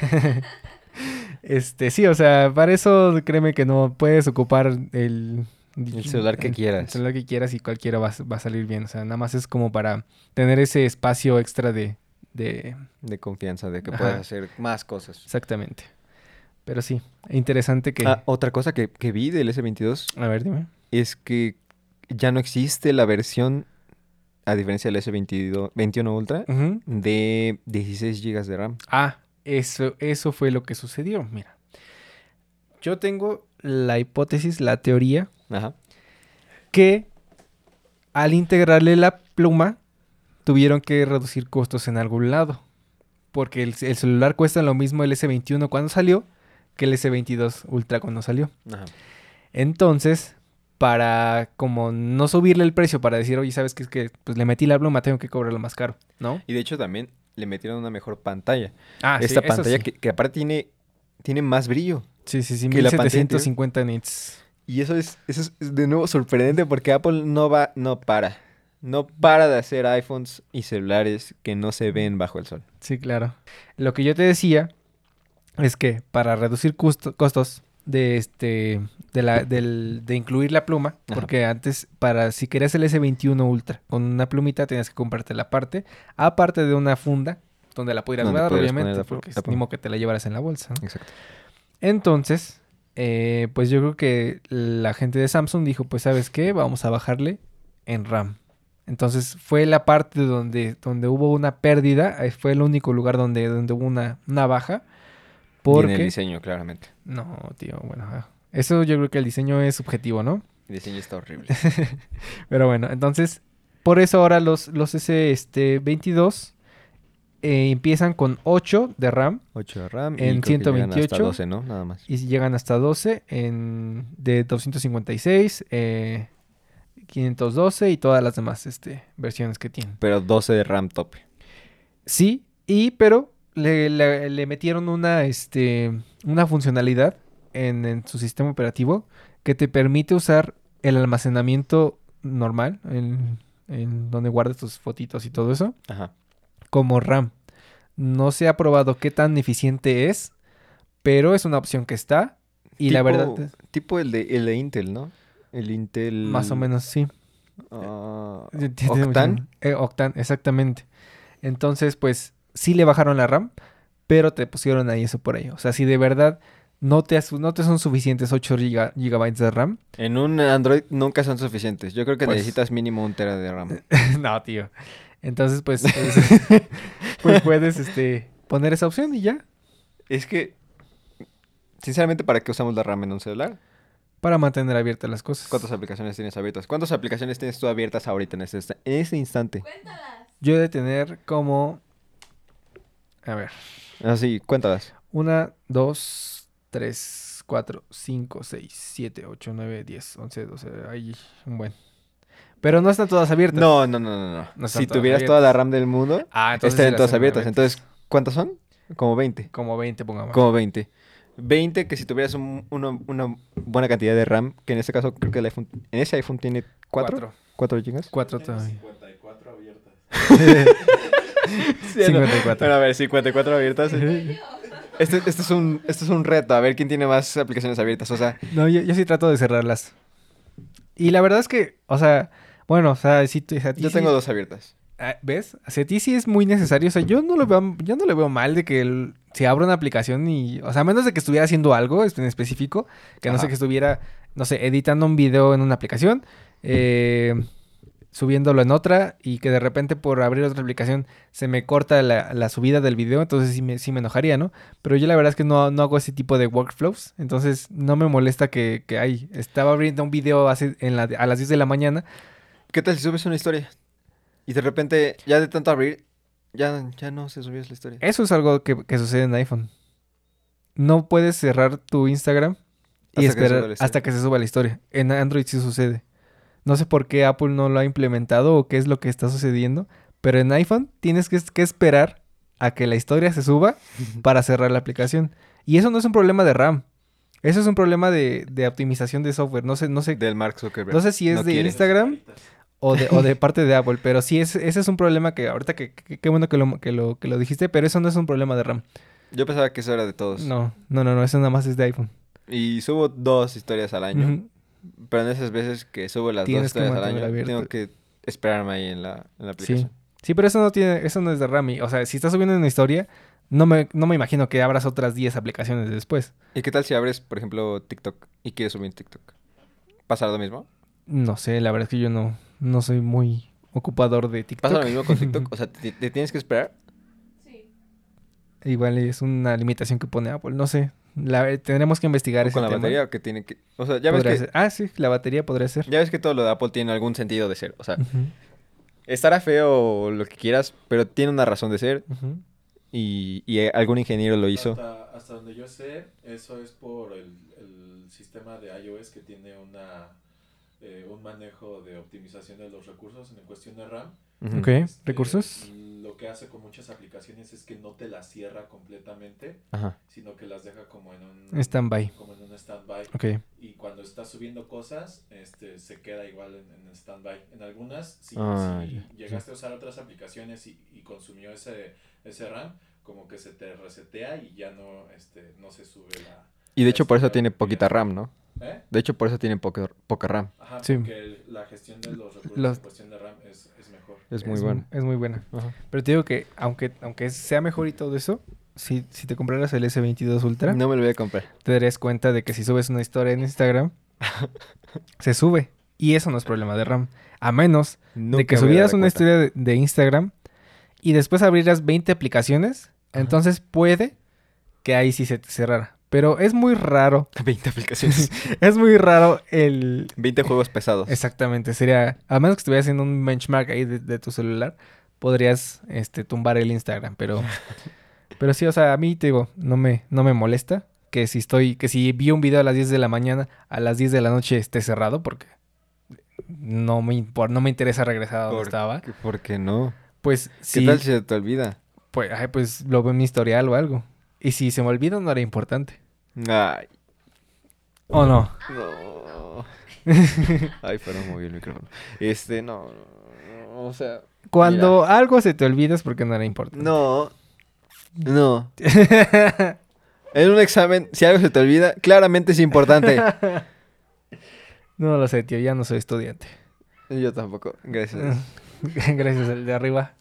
Speaker 1: este, sí, o sea, para eso créeme que no puedes ocupar el,
Speaker 2: El celular que quieras.
Speaker 1: El celular que quieras y cualquiera va, a- va a salir bien. O sea, nada más es como para tener ese espacio extra de. de
Speaker 2: De confianza, de que
Speaker 1: Ajá.
Speaker 2: puedas hacer más cosas.
Speaker 1: exactamente. Pero sí, interesante que.
Speaker 2: Ah, otra cosa que, que vi del S22
Speaker 1: A ver, dime.
Speaker 2: es que ya no existe la versión, a diferencia del S22 21 Ultra, de 16 GB de RAM.
Speaker 1: Ah, eso, eso fue lo que sucedió. Mira. Yo tengo la hipótesis, la teoría,
Speaker 2: Ajá.
Speaker 1: que al integrarle la pluma tuvieron que reducir costos en algún lado. Porque el, el celular cuesta lo mismo el S21 cuando salió que el S22 Ultra cuando salió.
Speaker 2: Ajá.
Speaker 1: Entonces, para como no subirle el precio, para decir, oye, ¿sabes qué? Es que pues le metí la pluma, tengo que cobrarlo más caro, ¿no?
Speaker 2: Y de hecho también le metieron una mejor pantalla.
Speaker 1: Ah,
Speaker 2: Esta
Speaker 1: sí,
Speaker 2: pantalla
Speaker 1: sí.
Speaker 2: que, que aparte tiene, tiene más brillo.
Speaker 1: Sí, sí, sí,
Speaker 2: que la pantalla
Speaker 1: 1750 nits.
Speaker 2: Y eso es, eso es de nuevo sorprendente porque Apple no va, no para. No para de hacer iPhones y celulares que no se ven bajo el sol.
Speaker 1: Sí, claro. Lo que yo te decía es que para reducir costos de este de la del- de incluir la pluma,
Speaker 2: Ajá.
Speaker 1: porque antes para si querías el S21 Ultra con una plumita tenías que comprarte la parte, aparte de una funda donde la pudieras guardar, obviamente, porque es modo que te la llevaras en la bolsa. ¿no?
Speaker 2: Exacto.
Speaker 1: Entonces, eh, pues yo creo que la gente de Samsung dijo, pues sabes qué, vamos a bajarle en RAM. Entonces fue la parte donde, donde hubo una pérdida, eh, fue el único lugar donde, donde hubo una, una baja.
Speaker 2: Y en el
Speaker 1: Porque...
Speaker 2: diseño, claramente.
Speaker 1: No, tío, bueno. ah, Eso yo creo que el diseño es subjetivo, ¿no?
Speaker 2: El diseño está horrible.
Speaker 1: Pero bueno, entonces, por eso ahora los, los S este, 22 eh, empiezan con 8 de RAM
Speaker 2: 8 de RAM
Speaker 1: En
Speaker 2: y creo que llegan
Speaker 1: 128.
Speaker 2: hasta 12, ¿no? Nada más.
Speaker 1: y llegan hasta 12 en, de 256, eh, 512 y todas las demás este, versiones que tienen.
Speaker 2: Pero 12 de RAM tope.
Speaker 1: Sí, y pero le, le- le metieron una, este, una funcionalidad en, en su sistema operativo que te permite usar el almacenamiento normal, en, en donde guardas tus fotitos y todo eso,
Speaker 2: Ajá.
Speaker 1: Como RAM. No se ha probado qué tan eficiente es, pero es una opción que está. Y la verdad,
Speaker 2: Tipo el de, el de Intel, ¿no? El Intel...
Speaker 1: más o menos sí.
Speaker 2: ah, Octane.
Speaker 1: Eh, Octane, exactamente. Entonces, pues, sí le bajaron la RAM, pero te pusieron ahí eso por ahí. O sea, si de verdad no te, no te son suficientes 8 giga- gigabytes de RAM,
Speaker 2: En un Android nunca son suficientes. Yo creo que
Speaker 1: Pues-
Speaker 2: necesitas mínimo un tera de RAM.
Speaker 1: no, tío. Entonces, pues, pues, pues puedes este, poner esa opción y ya.
Speaker 2: Es que, sinceramente, ¿para qué usamos la RAM en un celular?
Speaker 1: Para mantener abiertas las cosas.
Speaker 2: ¿Cuántas aplicaciones tienes abiertas? ¿Cuántas aplicaciones tienes tú abiertas ahorita en este, en este instante?
Speaker 4: Cuéntalas.
Speaker 1: Yo he de tener como... A ver.
Speaker 2: Así, cuéntalas.
Speaker 1: Una, dos, tres, cuatro, cinco, seis, siete, ocho, nueve, diez, once, doce. Ahí, un buen. Pero no están todas abiertas.
Speaker 2: No, no, no, no. no.
Speaker 1: No
Speaker 2: si tuvieras
Speaker 1: abiertas.
Speaker 2: toda la RAM del mundo,
Speaker 1: Ah, entonces
Speaker 2: estarían todas abiertas.
Speaker 1: abiertas.
Speaker 2: Entonces, ¿cuántas son? Como 20.
Speaker 1: Como 20, pongamos.
Speaker 2: Como 20. 20 que si tuvieras un- uno- una buena cantidad de RAM, que en este caso creo que el iPhone, en ese iPhone tiene 4,
Speaker 1: Cuatro.
Speaker 2: 4 GB.
Speaker 1: Cuatro
Speaker 3: Tengo
Speaker 1: todavía.
Speaker 3: 54 abiertas.
Speaker 2: Sí, no.
Speaker 1: 54.
Speaker 2: Bueno, a ver, 54 abiertas. Este, este es un, este es un reto, a ver quién tiene más aplicaciones abiertas. O sea,
Speaker 1: No, yo, yo sí trato de cerrarlas. Y la verdad es que, o sea, bueno, o sea, si tú- a ti
Speaker 2: yo
Speaker 1: sí-
Speaker 2: tengo dos abiertas.
Speaker 1: Ah, ¿Ves? Hacia ti sí es muy necesario. O sea, yo no lo veo, yo no le veo mal de que el- se abra una aplicación y. O sea, a menos de que estuviera haciendo algo en específico. Que no sé
Speaker 2: Ajá.
Speaker 1: que estuviera, no sé, editando un video en una aplicación. eh, subiéndolo en otra y que de repente por abrir otra aplicación se me corta la, la subida del video, entonces sí me, sí me enojaría, ¿no? Pero yo la verdad es que no, no hago ese tipo de workflows, entonces no me molesta que, que ay, estaba abriendo un video hace, en la, a las 10 de la mañana.
Speaker 2: ¿Qué tal si subes una historia? Y de repente, ya de tanto abrir, ya, ya no se subió la historia.
Speaker 1: Eso es algo que, que sucede en iPhone. No puedes cerrar tu Instagram y
Speaker 2: Hasta que
Speaker 1: esperar
Speaker 2: historia.
Speaker 1: hasta que se suba la historia. En Android sí sucede. No sé por qué Apple no lo ha implementado o qué es lo que está sucediendo, pero en iPhone tienes que, que esperar a que la historia se suba para cerrar la aplicación. Y eso no es un problema de RAM. Eso es un problema de, de optimización de software. No sé, no sé,
Speaker 2: Del Mark Zuckerberg.
Speaker 1: no sé si es
Speaker 2: No
Speaker 1: de
Speaker 2: quiere.
Speaker 1: Instagram o de, o de parte de Apple, pero sí, es, ese es un problema que ahorita que, qué bueno que lo, que, lo, que lo dijiste, pero eso no es un problema de RAM.
Speaker 2: Yo pensaba que eso era de todos.
Speaker 1: No, no, no, no, eso nada más es de iPhone.
Speaker 2: Y subo dos historias al año. Pero en esas veces que subo las
Speaker 1: Tienes
Speaker 2: dos historias al año,
Speaker 1: abierto.
Speaker 2: tengo que esperarme ahí en la, en la
Speaker 1: Sí.
Speaker 2: aplicación.
Speaker 1: Sí, pero eso no tiene, eso no es de RAM. y- O sea, si estás subiendo una historia, no me, no me imagino que abras otras 10 aplicaciones después.
Speaker 2: ¿Y qué tal si abres, por ejemplo, TikTok y quieres subir TikTok? ¿Pasa lo mismo?
Speaker 1: No sé, la verdad es que yo no, no soy muy ocupador de TikTok.
Speaker 2: ¿Pasa lo mismo con TikTok? O sea, ¿te, te tienes que esperar?
Speaker 4: Sí.
Speaker 1: Igual es una limitación que pone Apple, no sé. La, tendremos que investigar
Speaker 2: ¿O
Speaker 1: ese
Speaker 2: con la
Speaker 1: tema.
Speaker 2: batería o que tiene que...? O sea, ya ves que,
Speaker 1: ser. Ah, sí, la batería podría ser.
Speaker 2: ya ves que todo lo de Apple tiene algún sentido de ser. O sea, estará feo o lo que quieras, pero tiene una razón de ser y, y, eh, algún ingeniero lo hizo.
Speaker 3: Hasta, hasta donde yo sé, eso es por el, el sistema de iOS que tiene una, eh, un manejo de optimización de los recursos en cuestión de RAM.
Speaker 1: Ok,
Speaker 3: Este,
Speaker 1: recursos.
Speaker 3: Lo que hace con muchas aplicaciones es que no te las cierra completamente,
Speaker 2: Ajá.
Speaker 3: sino que las deja como en un
Speaker 1: Stand-by.
Speaker 3: Como en un stand-by.
Speaker 1: Ok.
Speaker 3: Y cuando estás subiendo cosas, este, se queda igual en, en stand-by. En algunas, si,
Speaker 2: Ah,
Speaker 3: si llegaste a usar otras aplicaciones y, y consumió ese, ese RAM, como que se te resetea y ya no, este, no se sube la...
Speaker 2: Y de hecho por eso tiene poquita. RAM, ¿no?
Speaker 3: ¿Eh?
Speaker 2: De hecho por eso tiene poca, poca RAM.
Speaker 3: Ajá,
Speaker 1: Sí.
Speaker 3: porque la gestión de los recursos
Speaker 1: Los-
Speaker 3: en cuestión de RAM es, es mejor.
Speaker 2: Es muy
Speaker 1: mu-
Speaker 2: bueno.
Speaker 1: Es muy buena.
Speaker 2: Ajá.
Speaker 1: Pero te digo que aunque, aunque sea mejor y todo eso, si, si te compraras el S22 Ultra,
Speaker 2: No me lo voy a comprar.
Speaker 1: te darías cuenta de que si subes una historia en Instagram, se sube. Y eso no es problema de RAM. A menos
Speaker 2: Nunca
Speaker 1: de que subieras una
Speaker 2: cuenta.
Speaker 1: historia de, de Instagram y después abrieras 20 aplicaciones,
Speaker 2: Ajá.
Speaker 1: entonces puede que ahí sí se te cerrara. Pero es muy raro,
Speaker 2: 20 aplicaciones.
Speaker 1: es muy raro el...
Speaker 2: 20 juegos pesados.
Speaker 1: Exactamente, sería, a menos que estuvieras haciendo un benchmark ahí de, de tu celular, podrías este, tumbar el Instagram, pero... Pero sí, o sea, a mí te digo, no me, no me molesta que si estoy, que si vi un video a las 10 de la mañana, a las 10 de la noche esté cerrado, porque no me, impor- no me interesa regresar a donde
Speaker 2: ¿Por
Speaker 1: estaba.
Speaker 2: qué- ¿Por qué no?
Speaker 1: Pues
Speaker 2: ¿Qué
Speaker 1: sí,
Speaker 2: tal si se te olvida?
Speaker 1: pues, ay, pues lo veo en mi historial o algo. Y si se me olvida, no era importante.
Speaker 2: Ay,
Speaker 1: ¿O no?
Speaker 2: no. Ay, perdón, moví el micrófono. Este, no, no, no, o sea,
Speaker 1: Cuando algo se te olvida es porque no era importante.
Speaker 2: no, no. En un examen, si algo se te olvida, claramente es importante.
Speaker 1: no lo sé, tío, ya no soy estudiante.
Speaker 2: Yo tampoco, gracias.
Speaker 1: Gracias al de arriba.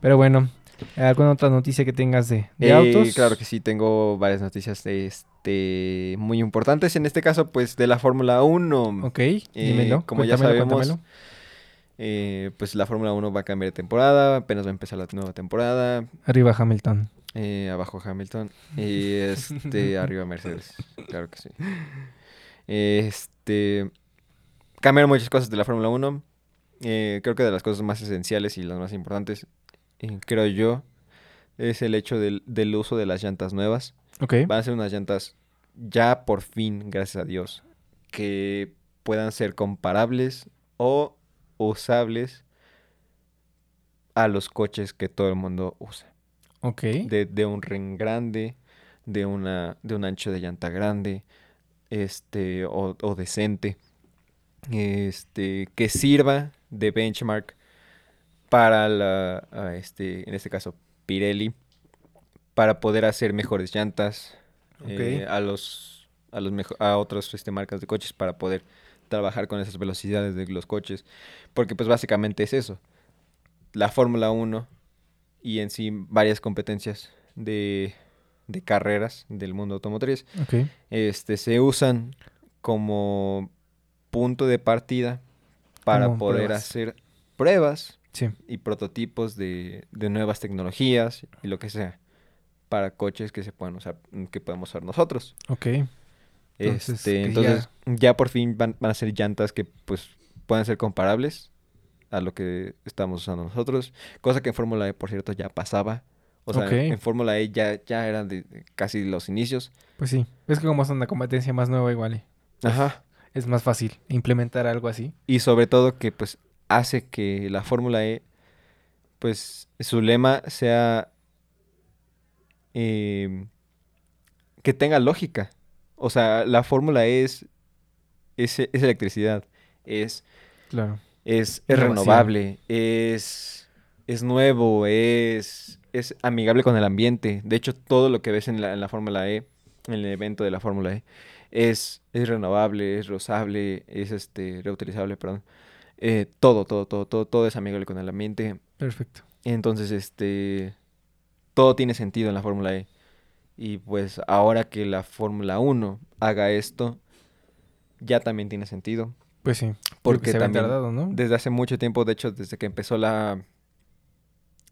Speaker 1: Pero bueno, ¿alguna otra noticia que tengas de, de
Speaker 2: Eh,
Speaker 1: autos?
Speaker 2: Claro que sí, tengo varias noticias de este, muy importantes. En este caso, pues de la Fórmula 1.
Speaker 1: Ok, dímelo.
Speaker 2: como ya sabemos. Eh, pues la Fórmula 1 va a cambiar de temporada, apenas va a empezar la nueva temporada.
Speaker 1: Arriba Hamilton.
Speaker 2: eh, abajo Hamilton y este arriba Mercedes, claro que sí. Este cambiaron muchas cosas de la Fórmula 1. eh, creo que de las cosas más esenciales y las más importantes, eh, creo yo, es el hecho del, del uso de las llantas nuevas.
Speaker 1: Ok.
Speaker 2: Van a ser unas llantas ya por fin, gracias a Dios, que puedan ser comparables o usables a los coches que todo el mundo usa.
Speaker 1: Ok.
Speaker 2: De, de un ring grande, de, una, de un ancho de llanta grande, este, o, o decente, este, que sirva de benchmark para la, este, en este caso, Pirelli, para poder hacer mejores llantas eh, a los, a los a otras este, marcas de coches para poder trabajar con esas velocidades de los coches, porque pues básicamente es eso, la Fórmula 1 y en sí varias competencias de, de carreras del mundo automotriz este, se usan como punto de partida para
Speaker 1: Como
Speaker 2: poder
Speaker 1: pruebas.
Speaker 2: hacer pruebas
Speaker 1: Sí.
Speaker 2: y prototipos de, de nuevas tecnologías y lo que sea para coches que se puedan usar, que podemos usar nosotros.
Speaker 1: Ok. Entonces,
Speaker 2: Este, entonces, ya... por fin van, van a ser llantas que pues puedan ser comparables a lo que estamos usando nosotros. Cosa que en Fórmula E, por cierto, ya pasaba. O sea, en Fórmula E ya, ya eran de, casi los inicios.
Speaker 1: Pues sí. Es que como es una competencia más nueva igual. eh,
Speaker 2: Ajá.
Speaker 1: Es más fácil implementar algo así.
Speaker 2: Y sobre todo que pues hace que la Fórmula E, pues su lema sea eh, que tenga lógica. O sea, la Fórmula E es, es, es electricidad, es,
Speaker 1: Claro.
Speaker 2: es, es renovable, es, es nuevo, es, es amigable con el ambiente. De hecho, todo lo que ves en la, en la Fórmula E, en el evento de la Fórmula E, es, es renovable, es reusable, es este reutilizable, perdón. Eh, todo, todo, todo, todo, todo es amigable con el ambiente.
Speaker 1: Perfecto.
Speaker 2: Entonces, este, todo tiene sentido en la Fórmula E. Y pues ahora que la Fórmula 1 haga esto, ya también tiene sentido.
Speaker 1: Pues sí.
Speaker 2: Porque
Speaker 1: se
Speaker 2: también
Speaker 1: tardado, ¿no?
Speaker 2: desde hace mucho tiempo, de hecho, desde que empezó la,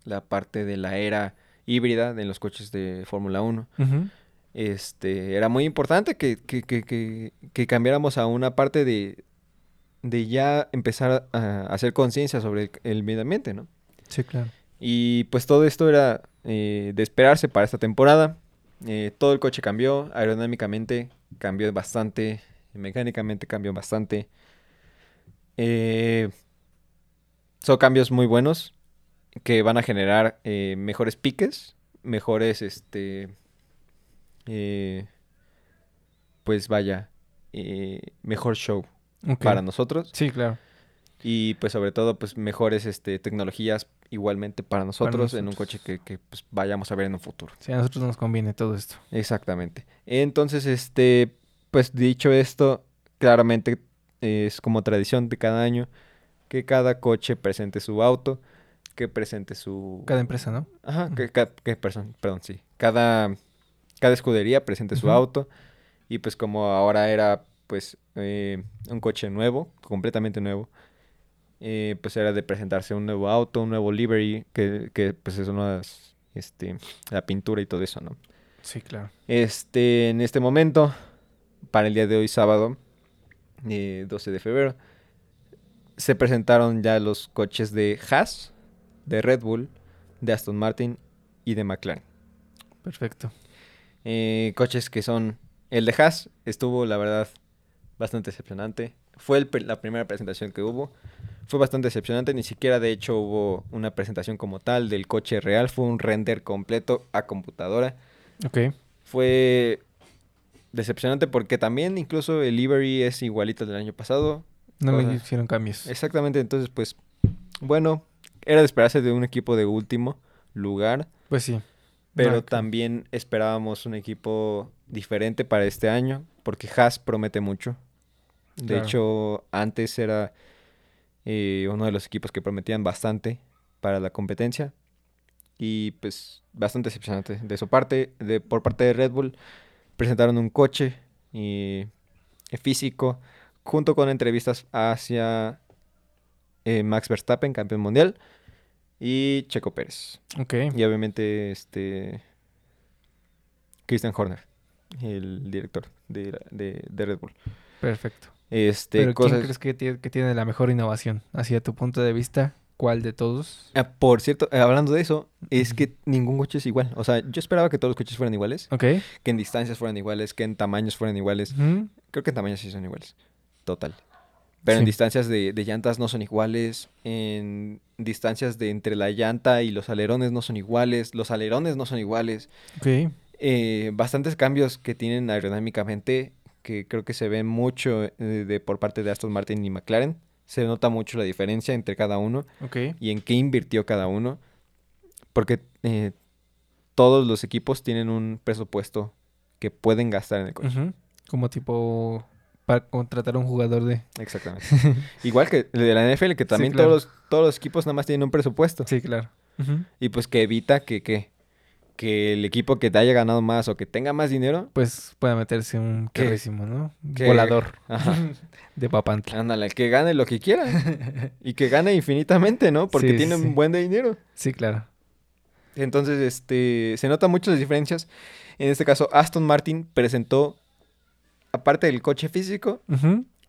Speaker 2: la parte de la era híbrida de los coches de Fórmula 1,
Speaker 1: Ujú.
Speaker 2: este, era muy importante que, que, que, que cambiáramos a una parte de, de ya empezar a hacer conciencia sobre el, medio ambiente, ¿no?
Speaker 1: Sí, claro.
Speaker 2: Y pues todo esto era eh, de esperarse para esta temporada. Eh, todo el coche cambió, aerodinámicamente cambió bastante, mecánicamente cambió bastante. Eh, son cambios muy buenos que van a generar mejores piques, mejores, este, pues vaya, mejor show Para nosotros.
Speaker 1: Sí, claro.
Speaker 2: Y pues sobre todo, pues mejores este, tecnologías igualmente para nosotros, en un coche que, que, pues, vayamos a ver en un futuro.
Speaker 1: Sí, a nosotros nos conviene todo esto.
Speaker 2: Exactamente. Entonces, este, pues dicho esto, claramente es como tradición de cada año que cada coche presente su auto, que presente su...
Speaker 1: Cada empresa, ¿no?
Speaker 2: Ajá, que, que person- perdón, sí. Cada, cada escudería presente su auto. Y pues como ahora era pues eh, un coche nuevo, completamente nuevo, eh, pues era de presentarse un nuevo auto, un nuevo livery, que, que pues son las, este, la pintura y todo eso, ¿no?
Speaker 1: Sí, claro.
Speaker 2: Este, en este momento, para el día de hoy, sábado, eh, 12 de febrero, se presentaron ya los coches de Haas, de Red Bull, de Aston Martin y de McLaren.
Speaker 1: Perfecto.
Speaker 2: Eh, coches que son... El de Haas estuvo, la verdad, bastante decepcionante. Fue el la primera presentación que hubo. Fue bastante decepcionante. Ni siquiera, de hecho, hubo una presentación como tal del coche real. Fue un render completo a computadora.
Speaker 1: Ok.
Speaker 2: Fue decepcionante porque también incluso el livery es igualito al del año pasado.
Speaker 1: No
Speaker 2: Cosas.
Speaker 1: hicieron cambios.
Speaker 2: Exactamente, entonces pues bueno, era de esperarse de un equipo de último lugar,
Speaker 1: Pues sí.
Speaker 2: pero
Speaker 1: No,
Speaker 2: también esperábamos un equipo diferente para este año porque Haas promete mucho. De
Speaker 1: Claro.
Speaker 2: hecho, antes era eh, uno de los equipos que prometían bastante para la competencia y pues bastante decepcionante de su parte, de por parte de Red Bull presentaron un coche y eh, físico junto con entrevistas hacia eh, Max Verstappen, campeón mundial, y Checo Pérez.
Speaker 1: Ok.
Speaker 2: Y obviamente este Christian Horner, el director de, de- de Red Bull.
Speaker 1: Perfecto.
Speaker 2: Este,
Speaker 1: Pero
Speaker 2: cosas...
Speaker 1: ¿quién crees que tiene, que tiene la mejor innovación? Hacia tu punto de vista, ¿cuál de todos?
Speaker 2: Ah, por cierto, eh, hablando de eso, es que ningún coche es igual. O sea, yo esperaba que todos los coches fueran iguales,
Speaker 1: Ok.
Speaker 2: que en distancias fueran iguales, que en tamaños fueran iguales. Creo que en tamaños sí son iguales. Total. Pero en distancias de, de llantas no son iguales. En distancias de entre la llanta y los alerones no son iguales. Los alerones no son iguales.
Speaker 1: Ok.
Speaker 2: Eh, bastantes cambios que tienen aerodinámicamente que creo que se ven mucho eh, de, por parte de Aston Martin y McLaren. Se nota mucho la diferencia entre cada uno
Speaker 1: Ok.
Speaker 2: y en qué invirtió cada uno. Porque eh, todos los equipos tienen un presupuesto que pueden gastar en el coche.
Speaker 1: Como tipo para contratar a un jugador de...
Speaker 2: Exactamente. Igual que el de la NFL, que también
Speaker 1: claro.
Speaker 2: todos, los, todos los equipos nada más tienen un presupuesto.
Speaker 1: Sí, claro.
Speaker 2: Y pues que evita que, que, que el equipo que te haya ganado más o que tenga más dinero,
Speaker 1: Pues puede meterse un
Speaker 2: ¿Qué?
Speaker 1: carrísimo, ¿no? Volador
Speaker 2: ajá,
Speaker 1: de Papantla.
Speaker 2: ándale, que gane lo que quiera y que gane infinitamente, ¿no? Porque
Speaker 1: Sí,
Speaker 2: tiene
Speaker 1: sí.
Speaker 2: un buen de dinero.
Speaker 1: Sí, claro.
Speaker 2: Entonces, este, se notan mucho las diferencias. En este caso, Aston Martin presentó, aparte del coche físico,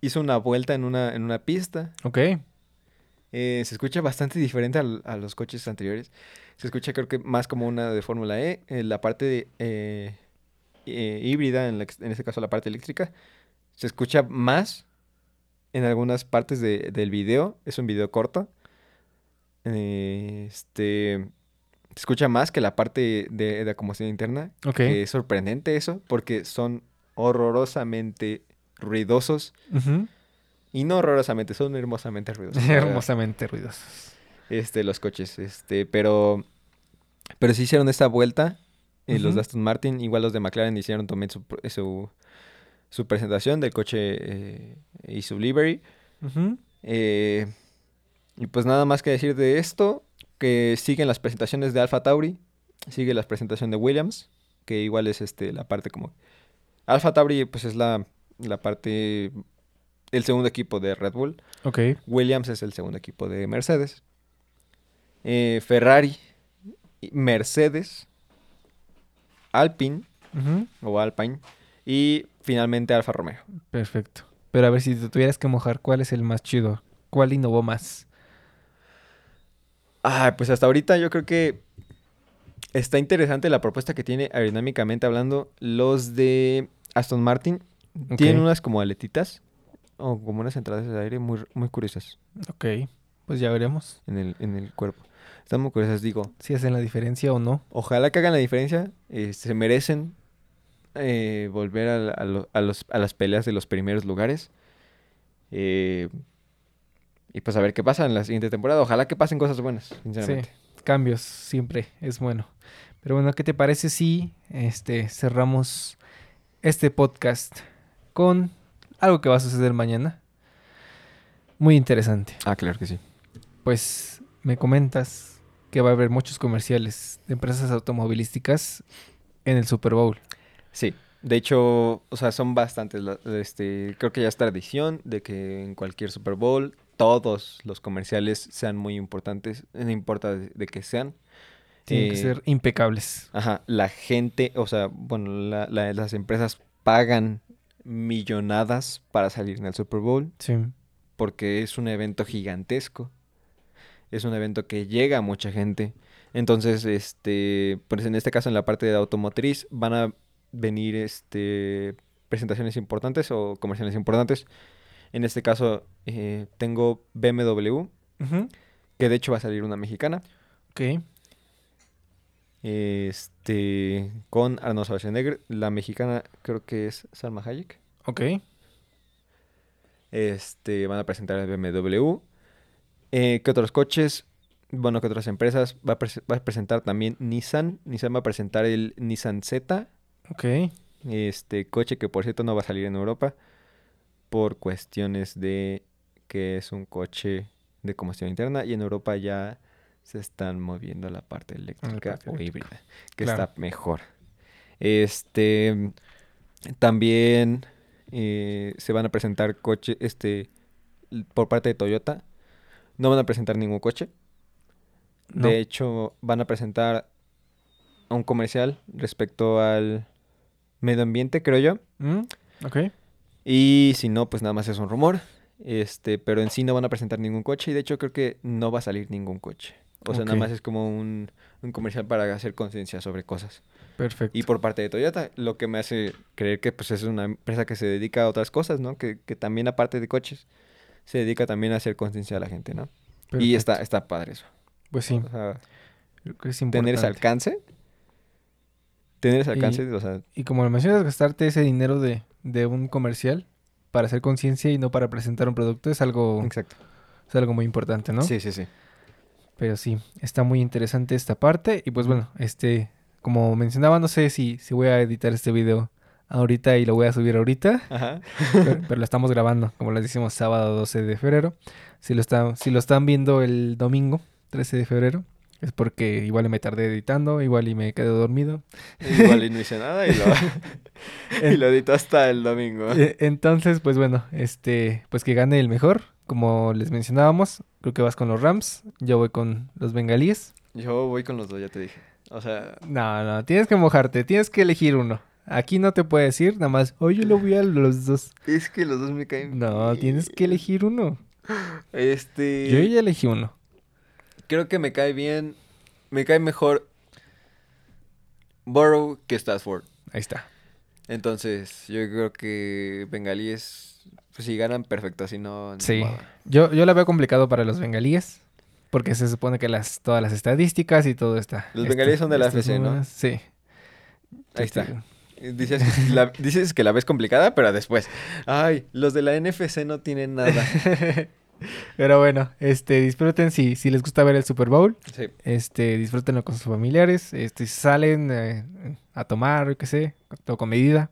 Speaker 2: hizo una vuelta en una, en una pista.
Speaker 1: Ok.
Speaker 2: Eh, se escucha bastante diferente al- a, los coches anteriores. Se escucha creo que más como una de Fórmula E. Eh, la parte de, eh, eh, híbrida, en, la en este caso la parte eléctrica, se escucha más en algunas partes de- del video. Es un video corto. Este, se escucha más que la parte de, de la combustión interna.
Speaker 1: Ok.
Speaker 2: Que es sorprendente eso, porque son horrorosamente ruidosos. Y no horrorosamente, son hermosamente ruidosos.
Speaker 1: Hermosamente ruidosos.
Speaker 2: Este, los coches, este, pero, pero sí hicieron esta vuelta, eh, los
Speaker 1: Ujú.
Speaker 2: de Aston Martin, igual los de McLaren hicieron también su, su, su presentación del coche eh, y su livery, eh, y pues nada más que decir de esto, que siguen las presentaciones de Alfa Tauri, sigue la presentación de Williams, que igual es este, la parte como... Alfa Tauri pues es la, la parte, el segundo equipo de Red Bull,
Speaker 1: Ok.
Speaker 2: Williams es el segundo equipo de Mercedes. Eh, Ferrari, Mercedes, Alpine o Alpine y finalmente Alfa Romeo.
Speaker 1: Perfecto. Pero a ver, si te tuvieras que mojar, ¿cuál es el más chido? ¿Cuál innovó más?
Speaker 2: Ah, pues hasta ahorita yo creo que está interesante la propuesta que tiene aerodinámicamente hablando los de Aston Martin. Tienen unas como aletitas o como unas entradas de aire muy, muy curiosas
Speaker 1: Ok. Pues ya veremos
Speaker 2: en el, en el cuerpo. Están muy curiosas, digo.
Speaker 1: si hacen la diferencia o no.
Speaker 2: Ojalá que hagan la diferencia. eh, se merecen eh, volver a, la- a lo- a los, a las peleas de los primeros lugares. Eh, y pues a ver qué pasa en la siguiente temporada. Ojalá que pasen cosas buenas, sinceramente.
Speaker 1: Sí, cambios siempre es bueno. Pero bueno, ¿qué te parece si este cerramos este podcast con algo que va a suceder mañana? Muy interesante.
Speaker 2: Ah, claro que sí.
Speaker 1: Pues me comentas que va a haber muchos comerciales de empresas automovilísticas en el Super Bowl.
Speaker 2: Sí. De hecho, o sea, son bastantes. Este, creo que ya es tradición de que en cualquier Super Bowl todos los comerciales sean muy importantes. No importa de, de que sean.
Speaker 1: Tienen que
Speaker 2: Eh,
Speaker 1: ser impecables.
Speaker 2: Ajá, la gente, o sea, bueno, la- la- las empresas pagan millonadas para salir en el Super Bowl
Speaker 1: Sí.
Speaker 2: porque es un evento gigantesco. Es un evento que llega a mucha gente. Entonces, este, pues en este caso en la parte de automotriz van a venir este presentaciones importantes o comerciales importantes. En este caso eh, tengo BMW, que de hecho va a salir una mexicana.
Speaker 1: Ok.
Speaker 2: Este, con Arnold Schwarzenegger. La mexicana creo que es Salma Hayek.
Speaker 1: Ok.
Speaker 2: Este, van a presentar el BMW. Eh, ¿Qué otros coches? Bueno, ¿qué otras empresas? Va a, prese- va a presentar también Nissan. Nissan va a presentar el Nissan Z.
Speaker 1: Ok.
Speaker 2: Este coche que por cierto no va a salir en Europa. Por cuestiones de que es un coche de combustión interna. Y en Europa ya se están moviendo a la parte eléctrica
Speaker 1: parte
Speaker 2: o híbrida. Que
Speaker 1: Claro.
Speaker 2: está mejor. Este también eh, se van a presentar coches, este, por parte de Toyota. No van a presentar ningún coche.
Speaker 1: No.
Speaker 2: De hecho, van a presentar un comercial respecto al medio ambiente, creo yo.
Speaker 1: Mm, Ok.
Speaker 2: Y si no, pues nada más es un rumor. Este, pero en sí no van a presentar ningún coche. Y de hecho creo que no va a salir ningún coche. O sea, nada más es como un, un comercial para hacer conciencia sobre cosas.
Speaker 1: Perfecto.
Speaker 2: Y por parte de Toyota, lo que me hace creer que pues es una empresa que se dedica a otras cosas, ¿no? Que, que también aparte de coches, se dedica también a hacer conciencia a la gente, ¿no? Y está, está padre eso.
Speaker 1: Pues sí.
Speaker 2: O sea,
Speaker 1: creo que es
Speaker 2: tener ese
Speaker 1: importante.
Speaker 2: alcance. Tener ese
Speaker 1: Y-
Speaker 2: alcance, o sea,
Speaker 1: Y como lo mencionas, gastarte ese dinero de, de un comercial para hacer conciencia y no para presentar un producto es algo,
Speaker 2: exacto.
Speaker 1: es algo muy importante, ¿no?
Speaker 2: Sí, sí, sí.
Speaker 1: Pero sí, está muy interesante esta parte. Y pues bueno, este, como mencionaba, no sé si, si voy a editar este video ahorita y lo voy a subir ahorita.
Speaker 2: Ajá.
Speaker 1: pero, pero lo estamos grabando, como les decimos, sábado 12 de febrero. Si lo, está, si lo están viendo el domingo 13 de febrero, Es porque igual me tardé editando, igual y me quedé dormido.
Speaker 2: Igual y no hice nada y lo, y lo edito hasta el domingo.
Speaker 1: Eh, Entonces, pues bueno, este, pues que gane el mejor. Como les mencionábamos, creo que vas con los Rams, yo voy con los bengalíes.
Speaker 2: Yo voy con los dos, ya te dije. O sea,
Speaker 1: No, no, tienes que mojarte, tienes que elegir uno. Aquí no te puedo decir nada más, oye, lo voy a los dos.
Speaker 2: es que los dos me caen.
Speaker 1: No, tienes que elegir uno.
Speaker 2: Este.
Speaker 1: Yo ya elegí uno.
Speaker 2: Creo que me cae bien. Me cae mejor Burrow que Stafford.
Speaker 1: Ahí está.
Speaker 2: Entonces, yo creo que Bengalíes, pues si ganan, perfecto. Si no,
Speaker 1: Sí. Yo, yo la veo complicado para los bengalíes. Porque se supone que las, todas las estadísticas y todo está.
Speaker 2: Los bengalíes son de la FC, ¿no?
Speaker 1: Sí.
Speaker 2: Ahí está.
Speaker 1: Este,
Speaker 2: Dices, la, dices que la ves complicada, pero después. Ay, los de la NFC no tienen nada.
Speaker 1: Pero bueno, este, disfruten si, si les gusta ver el Super Bowl.
Speaker 2: Sí.
Speaker 1: Este, disfrútenlo con sus familiares. Este, salen eh, a tomar, qué sé, todo con medida.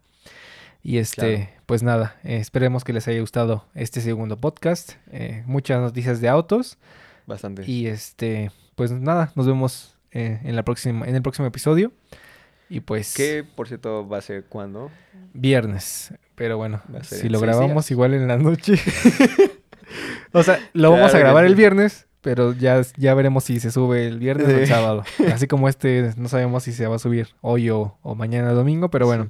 Speaker 1: Y este,
Speaker 2: Claro.
Speaker 1: pues nada, eh, esperemos que les haya gustado este segundo podcast. Eh, muchas noticias de autos.
Speaker 2: Bastante.
Speaker 1: Y este, pues nada, nos vemos eh, en la próxima, en el próximo episodio. Y pues
Speaker 2: ¿Qué, por cierto, va a ser cuando?
Speaker 1: viernes. Pero bueno, si lo grabamos
Speaker 2: días.
Speaker 1: igual en la noche. o sea, lo vamos a
Speaker 2: Claro que
Speaker 1: grabar el viernes, pero ya, ya veremos si se sube el viernes o el sábado. Así como este, no sabemos si se va a subir hoy o, o mañana domingo, pero bueno,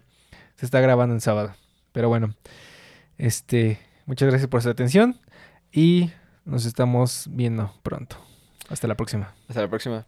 Speaker 1: se está grabando en sábado. Pero bueno, este, muchas gracias por su atención y nos estamos viendo pronto. Hasta la próxima.
Speaker 2: Hasta la próxima.